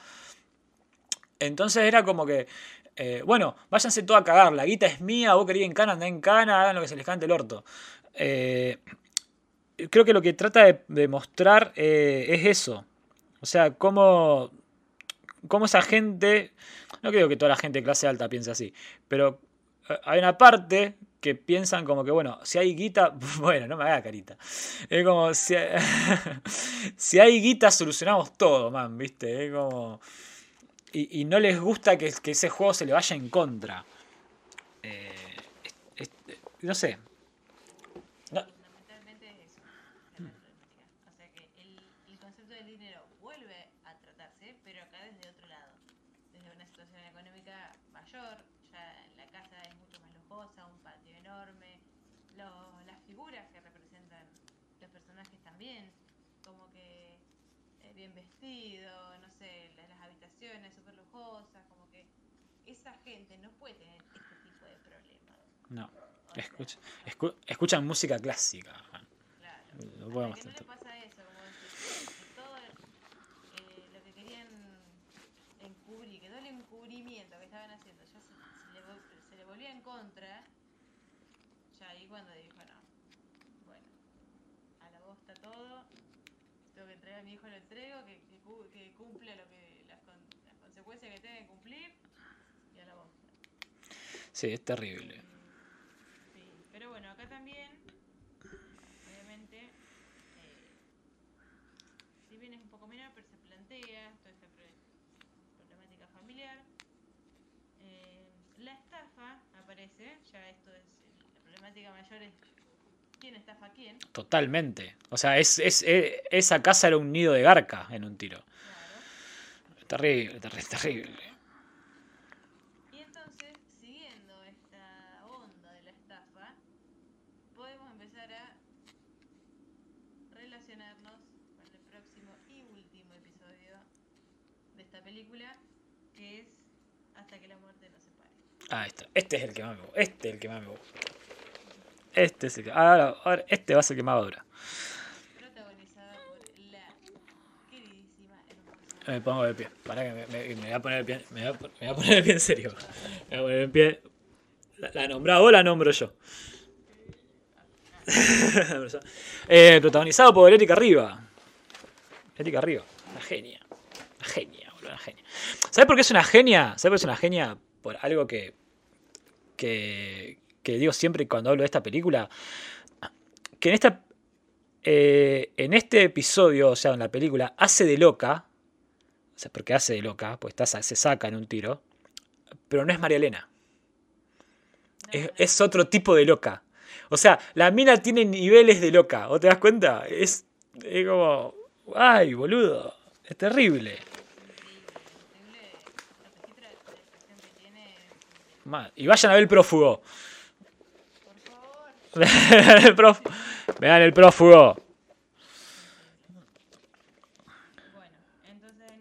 Entonces era como que, eh, bueno, váyanse todo a cagar, la guita es mía, vos querías en cana, andá en cana, hagan lo que se les cante el orto. Eh, creo que lo que trata de, mostrar eh, es eso. O sea, cómo, cómo esa gente, no creo que toda la gente de clase alta piense así, pero hay una parte que piensan como que, bueno, si hay guita, bueno, no me haga carita. Es como, si, si hay guita solucionamos todo, man, ¿viste? Es como... Y, no les gusta que, que ese juego se le vaya en contra. Eh, no sé. No- Fundamentalmente es eso, es la problemática. O sea que el, el concepto del dinero vuelve a tratarse, pero acá desde otro lado. Desde una situación económica mayor, ya la casa es mucho más lujosa, un patio enorme, lo- las figuras que representan los personajes también, como que eh, bien vestido, no sé, la- las habitaciones súper lujosas, como que esa gente no puede tener este tipo de problemas. no. Escu- escuchan música clásica. Claro. No O sea, podemos que no le pasa eso, como que todo eh, lo que querían encubrir, que todo el encubrimiento que estaban haciendo ya se, se le, se le volvía en contra, ya ahí cuando dijo, no, bueno, a la bosta todo, tengo que entregar a mi hijo, lo entrego, que, que, que cumpla lo que, las, con- las consecuencias que tenga que cumplir, y a la bosta. Sí, es terrible. Sí, pero bueno, acá también, obviamente, eh, si bien es un poco menor, pero se plantea toda esta pro- problemática familiar. Eh, la estafa aparece, ya esto es, la problemática mayor es quién estafa a quién, Totalmente. O sea, es, es- e- esa casa era un nido de garca en un tiro. claro. Terrible, terri- terrible. Y entonces, siguiendo esta onda de la estafa, podemos empezar a relacionarnos con el próximo y último episodio de esta película, que es Hasta que la muerte nos separe. Ah, este, este es el que más me gusta. Este es el que más me gusta. Este es el que. Ahora, ahora este va a ser el que más va a durar. Protagonizada por la queridísima hermosa. Me pongo de pie. Para que me, me- me voy a poner de pie. Me voy a, pon- me voy a poner de pie en serio. Me voy a poner de pie. ¿La, la nombrás vos o la nombro yo? Eh, protagonizado por Erika Riva. Erika Riva. Una genia. Una genia, boludo. Una genia. ¿Sabes por qué es una genia? ¿Sabes por qué es una genia? Por algo que. Que, que digo siempre cuando hablo de esta película, que en esta eh, en este episodio, o sea, en la película, hace de loca, o sea, porque hace de loca, pues está, se saca en un tiro, pero no es María Elena. Es, es otro tipo de loca. O sea, la mina tiene niveles de loca, ¿o te das cuenta? Es, es como, ay, boludo, es terrible. Increíble, el registro de expresión que tiene. Y vayan a ver el prófugo. Por favor. Vean el, prófugo.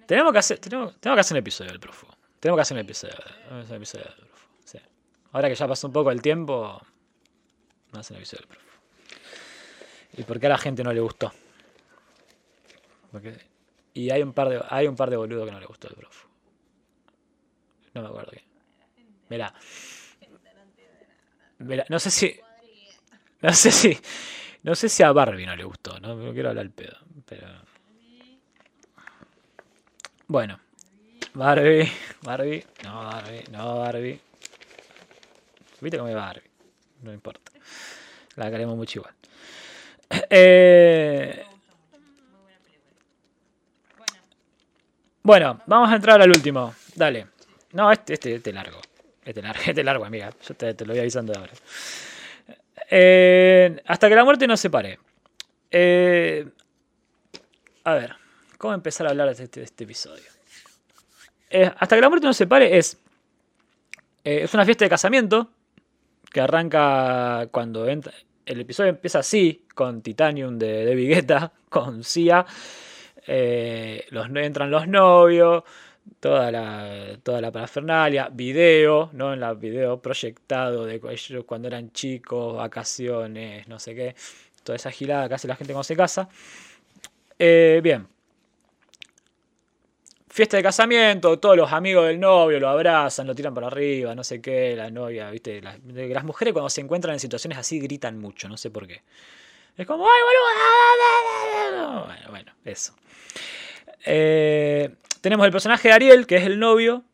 Tenemos que hacer, tenemos, tenemos que hacer un episodio del prófugo. Tenemos que hacer un episodio, del prófugo. Ahora que ya pasó un poco el tiempo, hacer un episodio del prófugo. ¿Y por qué a la gente no le gustó? Y hay un par de hay un par de boludos que no le gustó el prófugo. No me acuerdo bien. Mirá, no sé si. No sé si. No sé si a Barbie no le gustó, no, quiero hablar el pedo. Pero. Bueno. Barbie, Barbie, no Barbie, no Barbie. Viste cómo es Barbie. No importa. La queremos mucho igual. Eh, bueno, vamos a entrar al último. Dale. No, este, este, este largo. Este largo, este largo, amiga. Yo te, te lo voy avisando ahora. Eh, hasta que la muerte nos separe. Eh, a ver, ¿cómo empezar a hablar de este, de este episodio? Eh, hasta que la muerte nos separe es. eh, es una fiesta de casamiento que arranca cuando entra. El episodio empieza así, con Titanium de David Guetta, con Sia. los, entran los novios, toda la, toda la parafernalia, video, ¿no? En la video proyectado de ellos cuando eran chicos, vacaciones, no sé qué. Toda esa gilada que hace la gente cuando se casa. Eh, bien. Fiesta de casamiento, todos los amigos del novio lo abrazan, lo tiran para arriba, no sé qué, la novia, viste, las, las mujeres cuando se encuentran en situaciones así gritan mucho, no sé por qué. Es como, ¡ay, boludo! Bueno, bueno, eso. Eh, tenemos el personaje de Ariel, que es el novio,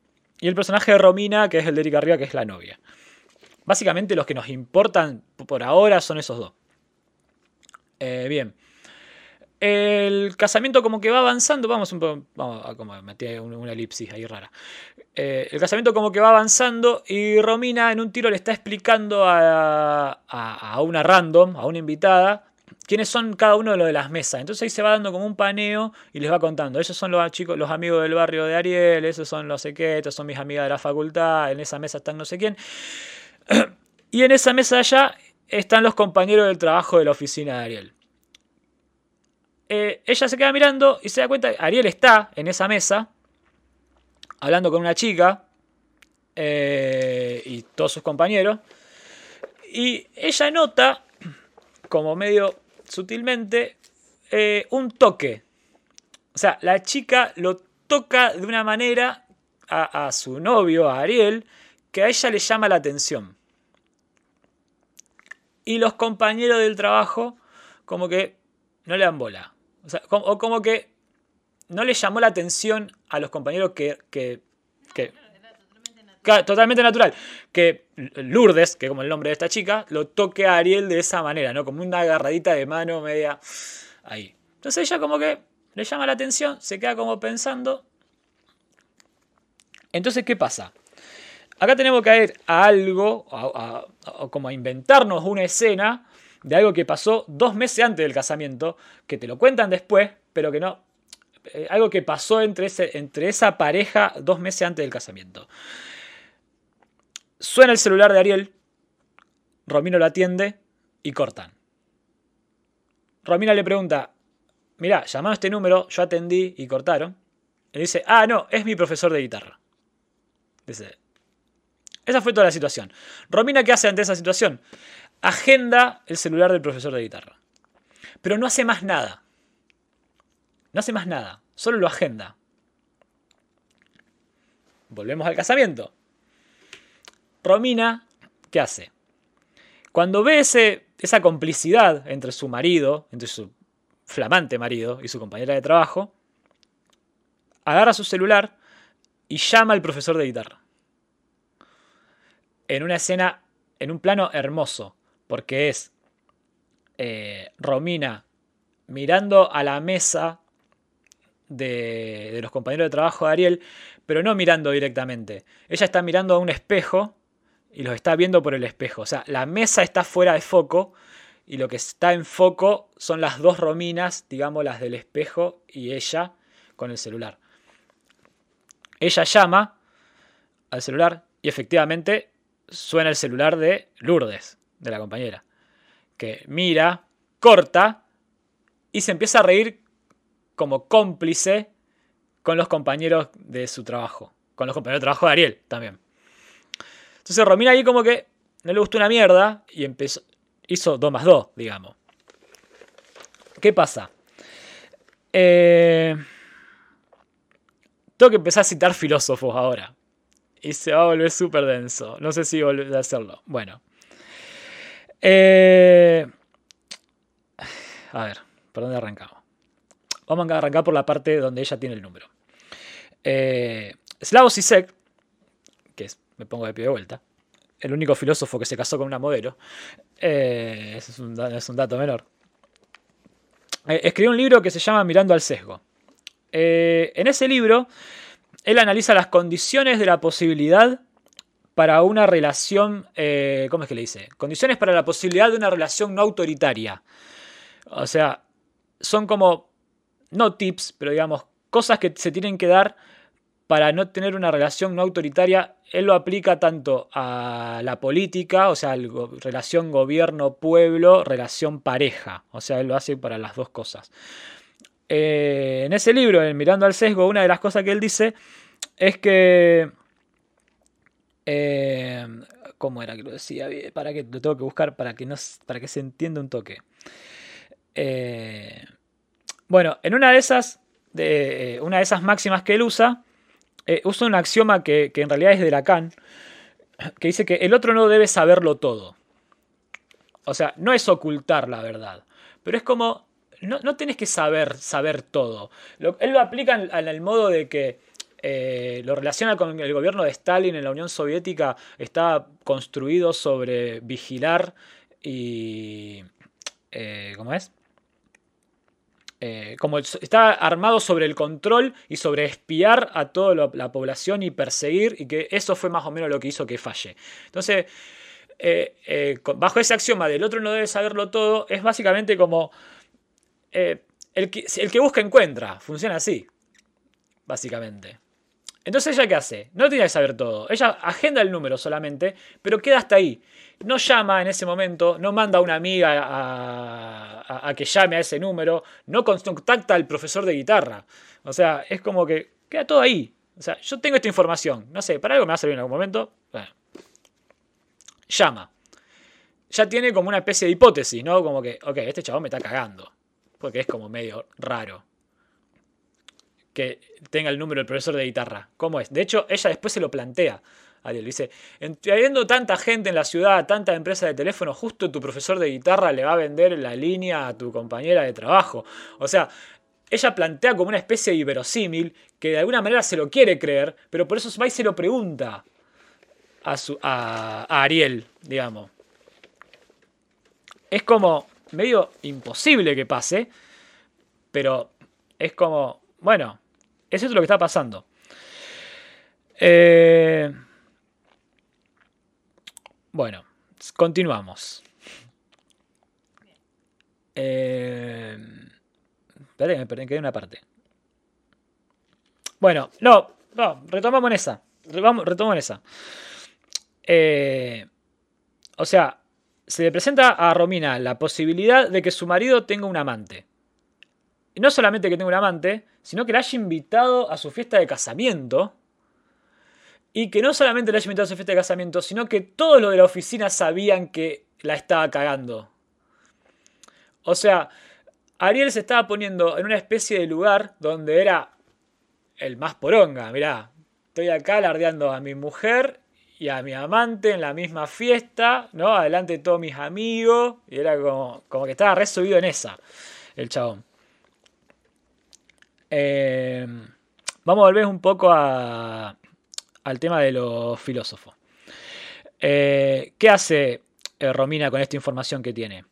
y el personaje de Romina, que es el de Erika Arriba, que es la novia. Básicamente los que nos importan por ahora son esos dos. Eh, bien. El casamiento como que va avanzando, vamos un poco, vamos como metí un- una elipsis ahí rara. Eh, el casamiento como que va avanzando y Romina en un tiro le está explicando a- a una random, a una invitada, quiénes son cada uno de los de las mesas. Entonces ahí se va dando como un paneo y les va contando. Esos son los chicos, los amigos del barrio de Ariel, esos son los sé qué, estos son mis amigas de la facultad, en esa mesa están no sé quién. Y en esa mesa allá están los compañeros del trabajo de la oficina de Ariel. Eh, ella se queda mirando y se da cuenta que Ariel está en esa mesa hablando con una chica eh, y todos sus compañeros. Y ella nota, como medio sutilmente, eh, un toque. O sea, la chica lo toca de una manera a, su novio, a Ariel, que a ella le llama la atención. Y los compañeros del trabajo, como que no le dan bola. O, como, que no le llamó la atención a los compañeros que, que, totalmente natural. Que Lourdes, que como el nombre de esta chica, lo toque a Ariel de esa manera, ¿no? Como una agarradita de mano media ahí. Entonces ella como que le llama la atención, se queda como pensando. Entonces, ¿qué pasa? Acá tenemos que ir a algo, a- como a inventarnos una escena de algo que pasó dos meses antes del casamiento, que te lo cuentan después, pero que no. eh, algo que pasó entre esa pareja dos meses antes del casamiento. Suena el celular de Ariel, Romino lo atiende y cortan. Romina le pregunta, mirá, llamaron a este número, yo atendí y cortaron. Y dice, ah, no, es mi profesor de guitarra. Dice, esa fue toda la situación. Romina, ¿qué hace ante esa situación? Agenda el celular del profesor de guitarra. Pero no hace más nada. No hace más nada. Solo lo agenda. Volvemos al casamiento. Romina, ¿qué hace? Cuando ve ese- esa complicidad entre su marido, entre su flamante marido y su compañera de trabajo, agarra su celular y llama al profesor de guitarra. en una escena, en un plano hermoso, porque es eh, Romina mirando a la mesa de, de, los compañeros de trabajo de Ariel, pero no mirando directamente. Ella está mirando a un espejo y los está viendo por el espejo. O sea, la mesa está fuera de foco y lo que está en foco son las dos Rominas, digamos las del espejo y ella con el celular. Ella llama al celular y efectivamente suena el celular de Lourdes, de la compañera, que mira, corta y se empieza a reír como cómplice con los compañeros de su trabajo, con los compañeros de trabajo de Ariel también. Entonces Romina ahí como que no le gustó una mierda y empezó, hizo 2 más 2, digamos. ¿Qué pasa? Eh, tengo que empezar a citar filósofos ahora. Y se va a volver súper denso. No sé si volver a hacerlo. Bueno. Eh, a ver, ¿por dónde arrancamos? Vamos a arrancar por la parte donde ella tiene el número. Eh, Slavoj Zizek, me pongo de pie de vuelta, el único filósofo que se casó con una modelo, eh, es, un, dato menor, eh, escribió un libro que se llama Mirando al sesgo. Eh, en ese libro, él analiza las condiciones de la posibilidad para una relación, eh, ¿cómo es que le dice? Condiciones para la posibilidad de una relación no autoritaria. O sea, son como, no tips, pero digamos, cosas que se tienen que dar para no tener una relación no autoritaria, él lo aplica tanto a la política, o sea, relación gobierno-pueblo, relación pareja. O sea, él lo hace para las dos cosas. Eh, en ese libro, en Mirando al Sesgo, una de las cosas que él dice es que... Eh, ¿Cómo era que lo decía? Para que lo tengo que buscar para que, no, para que se entienda un toque. Eh, bueno, en una de esas, de, una de esas máximas que él usa, eh, usa un axioma que, que, en realidad es de Lacan, que dice que el otro no debe saberlo todo. O sea, no es ocultar la verdad, pero es como, no, no tenés que saber, saber todo. Él lo aplica en, el modo de que eh, lo relaciona con el gobierno de Stalin en la Unión Soviética, está construido sobre vigilar y... Eh, ¿Cómo es? Eh, como está armado sobre el control y sobre espiar a toda la, la, población y perseguir, y que eso fue más o menos lo que hizo que falle. Entonces, eh, eh, bajo ese axioma del otro no debe saberlo todo, es básicamente como el que, el, que, busca encuentra, funciona así, básicamente. Entonces, ¿ella qué hace? No tiene que saber todo. Ella agenda el número solamente, pero queda hasta ahí. No llama en ese momento, no manda a una amiga a, que llame a ese número, no contacta al profesor de guitarra. O sea, es como que queda todo ahí. O sea, yo tengo esta información, no sé, para algo me va a servir en algún momento. Bueno. Llama. Ya tiene como una especie de hipótesis, ¿no? Como que, ok, este chabón me está cagando. Porque es como medio raro que tenga el número del profesor de guitarra. ¿Cómo es? De hecho, ella después se lo plantea. Ariel dice, habiendo tanta gente en la ciudad, tanta empresa de teléfono, justo tu profesor de guitarra le va a vender la línea a tu compañera de trabajo. O sea, ella plantea como una especie de iberosímil que de alguna manera se lo quiere creer, pero por eso va y se lo pregunta a, su, a, a Ariel, digamos. Es como medio imposible que pase, pero es como, bueno, eso es lo que está pasando. Eh, bueno, continuamos. Eh, espera que me una parte. Bueno, no, no, retomamos en esa. Retomamos en esa. Eh, o sea, se le presenta a Romina la posibilidad de que su marido tenga un amante. Y no solamente que tenga un amante, sino que la haya invitado a su fiesta de casamiento. Y que no solamente la haya invitado a su fiesta de casamiento, sino que todos los de la oficina sabían que la estaba cagando. O sea, Ariel se estaba poniendo en una especie de lugar donde era el más poronga. Mirá, estoy acá alardeando a mi mujer y a mi amante en la misma fiesta, ¿no? Adelante de todos mis amigos. Y era como, como que estaba resubido en esa, el chabón. Eh, vamos a volver un poco a, al tema de los filósofos. Eh, ¿Qué hace eh, Romina con esta información que tiene?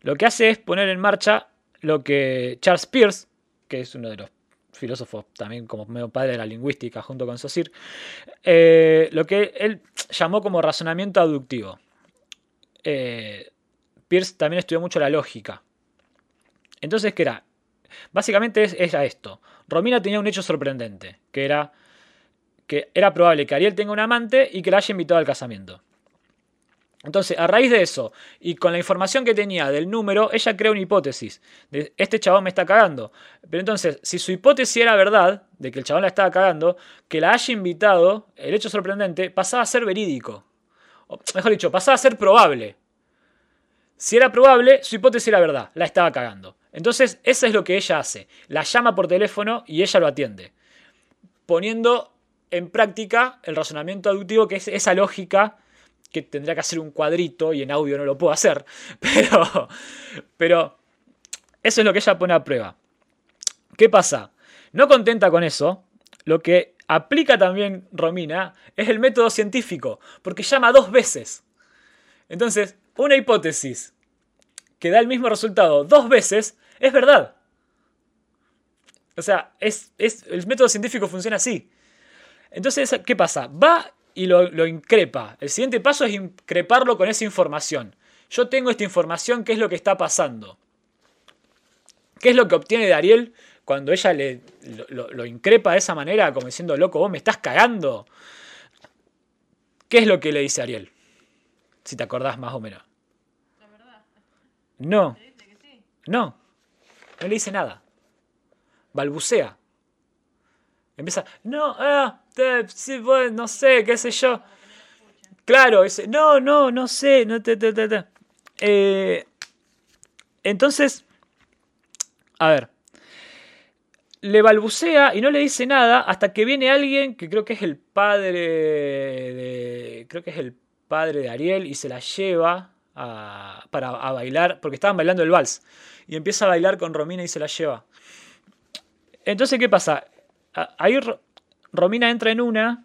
Lo que hace es poner en marcha lo que Charles Peirce, que es uno de los filósofos también como medio padre de la lingüística junto con Saussure, eh, lo que él llamó como razonamiento aductivo. Eh, Peirce también estudió mucho la lógica. Entonces, ¿qué era? Básicamente era esto. Romina tenía un hecho sorprendente, que era que era probable que Ariel tenga un amante y que la haya invitado al casamiento. Entonces, a raíz de eso, y con la información que tenía del número, ella crea una hipótesis. Este chabón me está cagando. Pero entonces, si su hipótesis era verdad, de que el chabón la estaba cagando, que la haya invitado, el hecho sorprendente, pasaba a ser verídico. Mejor dicho, pasaba a ser probable. Si era probable, su hipótesis era verdad, la estaba cagando. Entonces, eso es lo que ella hace. La llama por teléfono y ella lo atiende. Poniendo en práctica el razonamiento aductivo, que es esa lógica que tendría que hacer un cuadrito y en audio no lo puedo hacer. Pero, pero eso es lo que ella pone a prueba. ¿Qué pasa? No contenta con eso, lo que aplica también Romina es el método científico, porque llama dos veces. Entonces, una hipótesis que da el mismo resultado dos veces es verdad. O sea, es, es, el método científico funciona así. Entonces, ¿qué pasa? Va y lo, increpa. El siguiente paso es increparlo con esa información. Yo tengo esta información, ¿qué es lo que está pasando? ¿Qué es lo que obtiene de Ariel cuando ella le, lo, increpa de esa manera, como diciendo, loco, vos me estás cagando? ¿Qué es lo que le dice Ariel? Si te acordás más o menos. La verdad. No. Te dice que sí. No. No le dice nada. Balbucea. Empieza, no, ah, sí, bueno, no sé, qué sé yo. Claro, no, no, no sé, no te, eh, entonces, a ver, le balbucea y no le dice nada hasta que viene alguien que creo que es el padre de, creo que es el padre de Ariel y se la lleva para bailar, porque estaban bailando el vals y empieza a bailar con Romina y se la lleva. Entonces, ¿qué pasa? Ahí Romina entra en una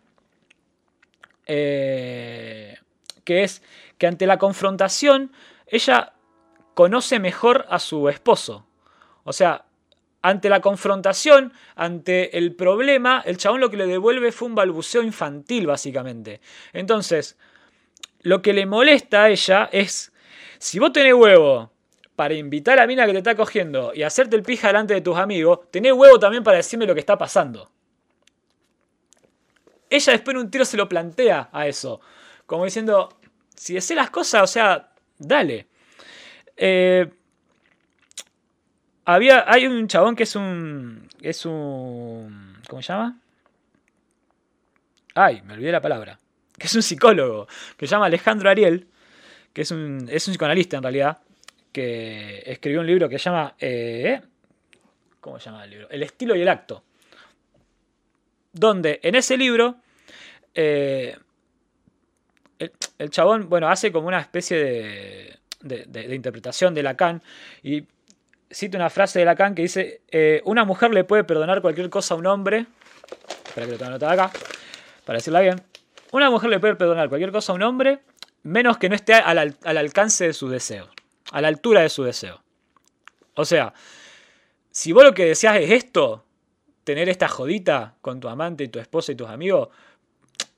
eh, que es que ante la confrontación ella conoce mejor a su esposo. O sea, ante la confrontación, ante el problema, el chabón lo que le devuelve fue un balbuceo infantil, básicamente. Entonces, lo que le molesta a ella es, si vos tenés huevo para invitar a la mina que te está cogiendo y hacerte el pija delante de tus amigos, tenés huevo también para decirme lo que está pasando. Ella después en un tiro se lo plantea a eso. Como diciendo, si decís las cosas, o sea, dale. Eh, había, hay un chabón que es un. Es un. ¿Cómo se llama? Ay, me olvidé la palabra. Que es un psicólogo. Que se llama Alejandro Ariel. Que es un, es un psicoanalista en realidad que escribió un libro que se llama... Eh, ¿Cómo se llama el libro? El estilo y el acto. Donde en ese libro eh, el, chabón, bueno, hace como una especie de, interpretación de Lacan y cita una frase de Lacan que dice, eh, una mujer le puede perdonar cualquier cosa a un hombre, espera que lo tenga anotado acá, para decirla bien, una mujer le puede perdonar cualquier cosa a un hombre menos que no esté al, al alcance de sus deseos a la altura de su deseo. O sea, si vos lo que deseas es esto, tener esta jodita con tu amante y tu esposa y tus amigos,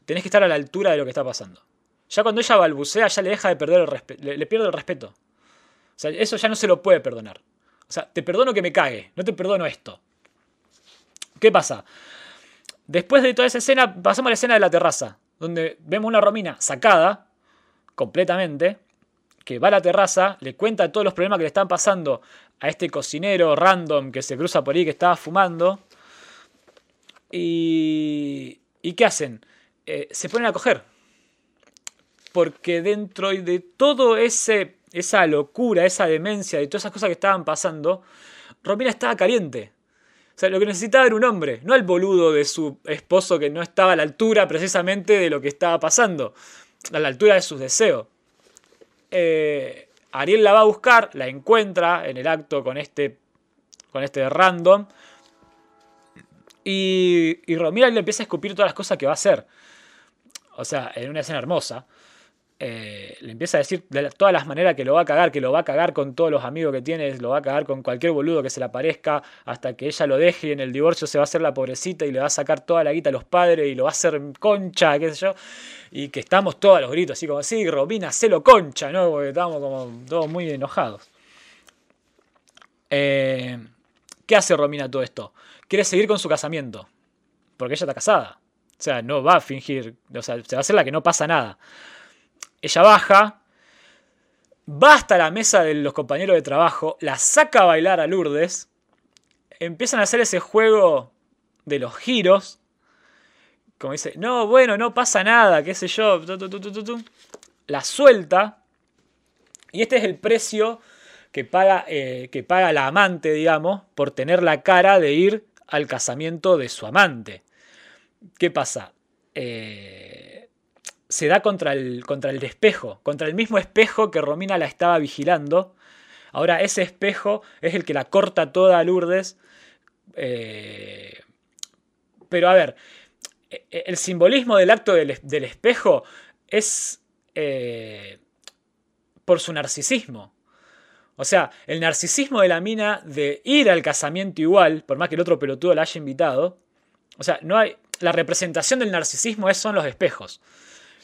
tenés que estar a la altura de lo que está pasando. Ya cuando ella balbucea, ya le deja de perder el respeto, le, pierde el respeto. O sea, eso ya no se lo puede perdonar. O sea, te perdono que me cague, no te perdono esto. ¿Qué pasa? Después de toda esa escena, pasamos a la escena de la terraza, donde vemos una Romina sacada completamente, que va a la terraza, le cuenta todos los problemas que le están pasando a este cocinero random que se cruza por ahí que estaba fumando. ¿Y, ¿y qué hacen? Eh, se ponen a coger. Porque dentro de todo ese esa locura, esa demencia, de todas esas cosas que estaban pasando, Romina estaba caliente. O sea, lo que necesitaba era un hombre, no el boludo de su esposo que no estaba a la altura precisamente de lo que estaba pasando, a la altura de sus deseos. Eh, Ariel la va a buscar, la encuentra en el acto con este, con este random. Y, y Romina le empieza a escupir todas las cosas que va a hacer. O sea, en una escena hermosa. eh, le empieza a decir de todas las maneras que lo va a cagar, que lo va a cagar con todos los amigos que tiene, lo va a cagar con cualquier boludo que se le aparezca, hasta que ella lo deje y en el divorcio se va a hacer la pobrecita y le va a sacar toda la guita a los padres y lo va a hacer concha, qué sé yo. Y que estamos todos a los gritos, así como así, Robina, lo concha, ¿no? Porque estamos como todos muy enojados. Eh, ¿Qué hace Romina todo esto? Quiere seguir con su casamiento, porque ella está casada. O sea, no va a fingir, o sea, se va a hacer la que no pasa nada. Ella baja, va hasta la mesa de los compañeros de trabajo, la saca a bailar a Lourdes, empiezan a hacer ese juego de los giros, como dice, no, bueno, no pasa nada, qué sé yo, la suelta, y este es el precio que paga, eh, que paga la amante, digamos, por tener la cara de ir al casamiento de su amante. ¿Qué pasa? Eh, se da contra el, contra el espejo, contra el mismo espejo que Romina la estaba vigilando. Ahora ese espejo es el que la corta toda a Lourdes. Eh, pero a ver, e, el simbolismo del acto del, espejo es eh, por su narcisismo. O sea, el narcisismo de la mina de ir al casamiento igual, por más que el otro pelotudo la haya invitado. O sea, no hay. La representación del narcisismo es, son los espejos.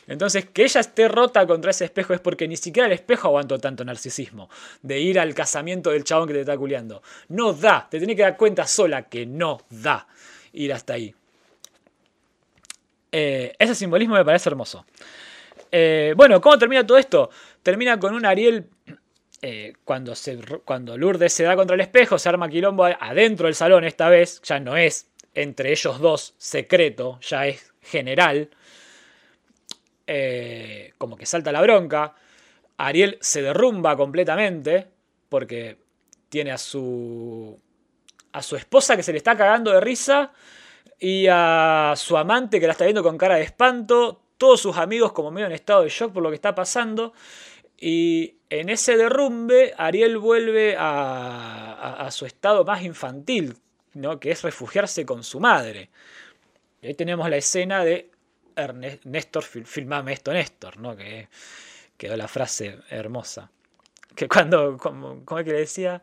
Entonces, que ella esté rota contra ese espejo es porque ni siquiera el espejo aguantó tanto narcisismo. De ir al casamiento del chabón que te está culiando. No da. Te tiene que dar cuenta sola que no da ir hasta ahí. Eh, ese simbolismo me parece hermoso. Eh, bueno, ¿cómo termina todo esto? Termina con un Ariel. Eh, cuando, Lourdes se da contra el espejo, se arma quilombo adentro del salón esta vez. Ya no es entre ellos dos secreto, ya es general. Eh, como que salta la bronca. Ariel se derrumba completamente porque tiene a su a su esposa que se le está cagando de risa y a su amante que la está viendo con cara de espanto, todos sus amigos como medio en estado de shock por lo que está pasando y en ese derrumbe Ariel vuelve a, su estado más infantil, ¿no? que es refugiarse con su madre. Y ahí tenemos la escena de Néstor, filmame esto, Néstor, ¿no? Que quedó la frase hermosa. Que cuando, como, es que le decía?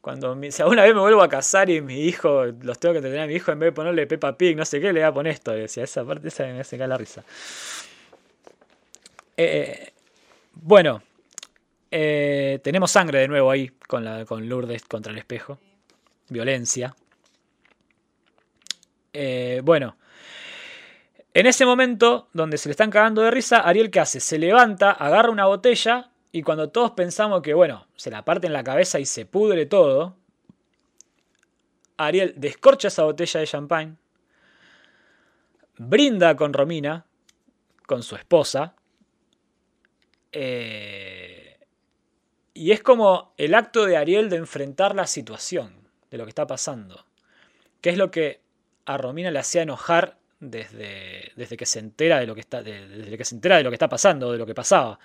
Cuando si alguna vez me vuelvo a casar y mi hijo, los tengo que tener a mi hijo, en vez de ponerle Peppa Pig, no sé qué, le voy a poner esto. decía, esa parte esa me hace caer la risa. Eh, bueno, eh, tenemos sangre de nuevo ahí con, Lourdes contra el espejo. Violencia. Eh, bueno, en ese momento, donde se le están cagando de risa, Ariel ¿qué hace? Se levanta, agarra una botella y cuando todos pensamos que, bueno, se la parte en la cabeza y se pudre todo, Ariel descorcha esa botella de champagne, brinda con Romina, con su esposa, eh, y es como el acto de Ariel de enfrentar la situación, de lo que está pasando, que es lo que a Romina le hacía enojar desde, desde que se entera de lo que está desde que se entera de lo que está pasando de lo que pasaba.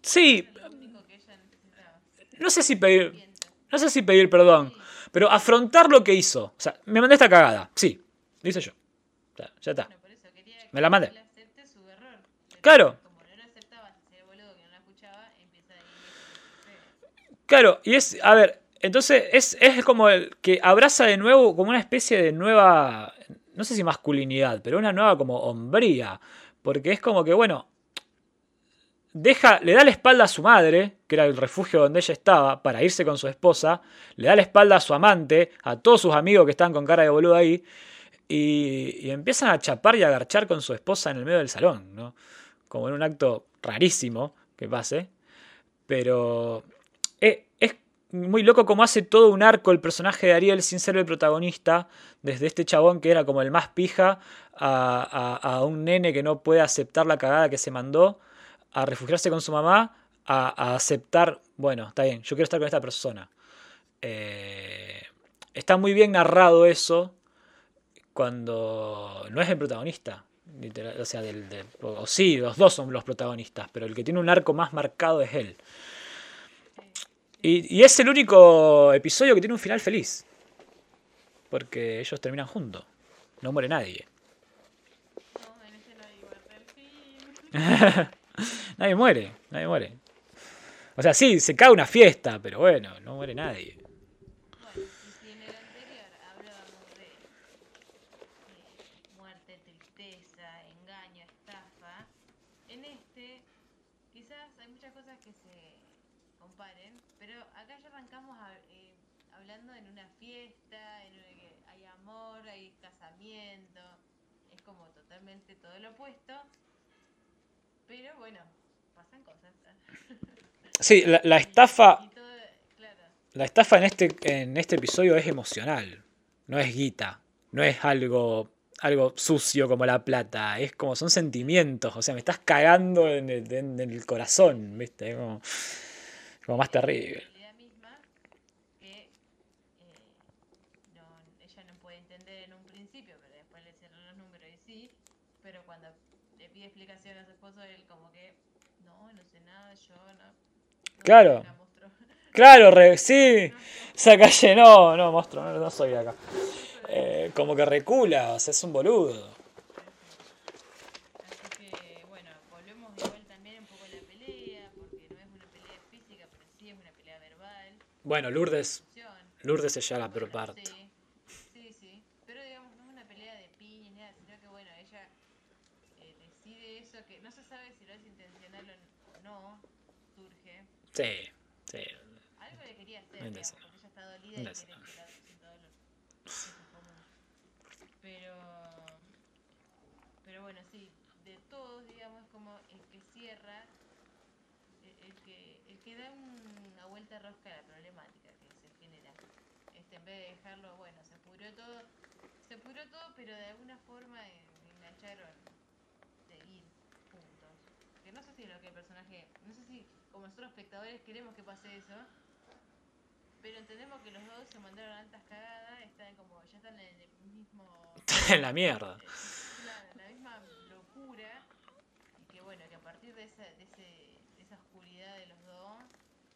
Sí. No sé si pedir no sé si pedir perdón pero afrontar lo que hizo. O sea me mandé esta cagada. Sí lo hice yo. Ya está. Me la mandé. claro Claro, y es, a ver, entonces es, es como el que abraza de nuevo como una especie de nueva, no sé si masculinidad, pero una nueva como hombría. Porque es como que, bueno, deja, le da la espalda a su madre, que era el refugio donde ella estaba, para irse con su esposa, le da la espalda a su amante, a todos sus amigos que están con cara de boludo ahí, y, empiezan a chapar y a agarchar con su esposa en el medio del salón, ¿no? Como en un acto rarísimo que pase, pero muy loco como hace todo un arco el personaje de Ariel sin ser el protagonista, desde este chabón que era como el más pija, a, un nene que no puede aceptar la cagada que se mandó, a refugiarse con su mamá, a, aceptar, bueno, está bien, yo quiero estar con esta persona. Eh, está muy bien narrado eso cuando no es el protagonista. o sea, del, sí, los dos son los protagonistas, pero el que tiene un arco más marcado es él. Y, es el único episodio que tiene un final feliz. Porque ellos terminan juntos. No muere nadie. Este nadie muere, nadie muere. O sea, sí, se cae una fiesta, pero bueno, no muere nadie. Bueno, y si en el anterior hablábamos de eh, muerte, tristeza, engaño, estafa, en este quizás hay muchas cosas que se comparen, pero acá ya arrancamos a- eh, hablando en una fiesta, en una que hay amor, hay casamiento, es como totalmente todo lo opuesto, pero bueno, pasan cosas. Sí, la, la estafa, Y todo, claro. la estafa en este, en este episodio es emocional, no es guita, no es algo, algo sucio como la plata, es como son sentimientos, o sea, me estás cagando en el, en el corazón, ¿viste? Como, como más terrible. realidad misma que eh, no, ella no puede entender en un principio, pero después le cierran los números y sí, pero cuando le pide explicación a su esposo, él como que, no, no sé nada, yo no. no Claro. acá mostró". Claro, re- sí, esa calle no, no, monstruo, no, no soy de acá. Eh, como que recula, o sea, es un boludo. Bueno, Lourdes. Lourdes se lleva la peor parte. Sí, sí, sí. Pero digamos, no es una pelea de piñas, nada, sino que bueno, ella eh, decide eso, que no se sabe si lo es intencional o no, surge. Sí, sí. Algo le quería hacer, porque ella está dolida y quiere que la dolor. Común. Pero, pero bueno, sí, de todos, digamos, como el que cierra, el, que, el que da una vuelta rosca a la problemática que se genera. Este, en vez de dejarlo, bueno, se pudrió todo, se pudrió todo, pero de alguna forma engancharon. Que no sé si lo que el personaje, no sé si como nosotros espectadores queremos que pase eso, pero entendemos que los dos se mandaron altas cagadas, están como, ya están en el mismo en la mierda. Claro, la misma locura y que bueno, que a partir de esa, de ese, de esa oscuridad de los dos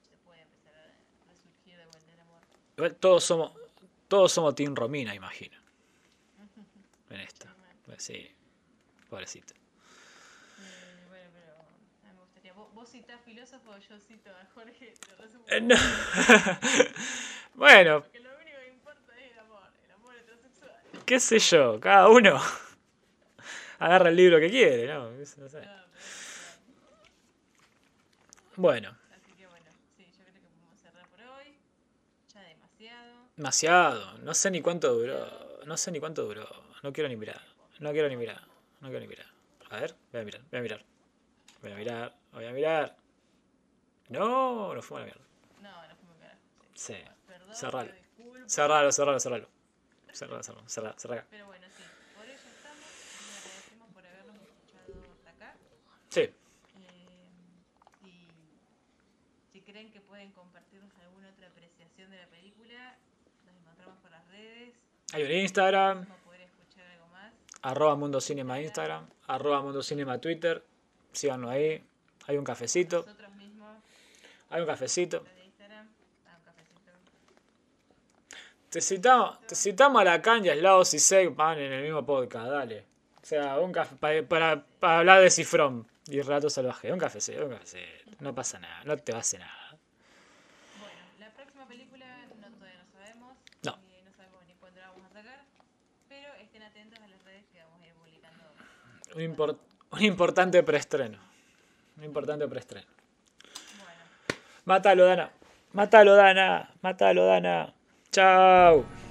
se puede empezar a resurgir de vuelta el amor. Igual todos somos, todos somos Team Romina, imagino. En esta. Sí, mal. Pues Sí, pobrecita. Eh, bueno, pero a mí me gustaría. Vos, citás filósofo, yo cito a Jorge, te. Eh, no. bueno, Porque lo único que importa es el amor, el amor heterosexual. qué sé yo, cada uno agarra el libro que quiere, ¿no? No sé. No, pero, Bueno, claro. Así que bueno, sí, yo creo que podemos cerrar por hoy. Ya demasiado. demasiado. No sé ni cuánto duró. No sé ni cuánto duró. No quiero ni mirar. No quiero ni mirar. No quiero ni mirar. A ver, voy a mirar, voy a mirar. Voy a mirar, voy a mirar. No, no fue una mierda. No, no fuimos carajo. Sí. Perdón, Cerralo. Cerralo, cerralo, cerralo. Cerralo, cerralo, cerralo, cerralo. Pero bueno, sí, por ello estamos. Les agradecemos por habernos escuchado hasta acá. Sí, Eh, si, si creen que pueden compartirnos alguna otra apreciación de la película, nos encontramos por las redes. hay un Instagram, poder escuchar algo más. arroba Mundo Cinema Instagram, arroba Mundo Cinema Twitter. Síganlo ahí. Hay un cafecito. Nosotros mismos, Hay un cafecito. ah, un cafecito. Te citamos, te citamos a la Kanye, Slaus y Segman en el mismo podcast, dale. O sea, un café para, para, para hablar de Cifrón y Relato Salvaje. Un cafecito, un cafecito. No pasa nada, no te va a hacer nada. Bueno, la próxima película no todavía no sabemos. No. eh, no sabemos ni cuándo la vamos a sacar. Pero estén atentos a las redes que vamos a ir publicando. Un, impor- un importante preestreno. Un importante preestreno. Bueno. Mátalo, Dana. Mátalo, Dana. Mátalo, Dana. Chao.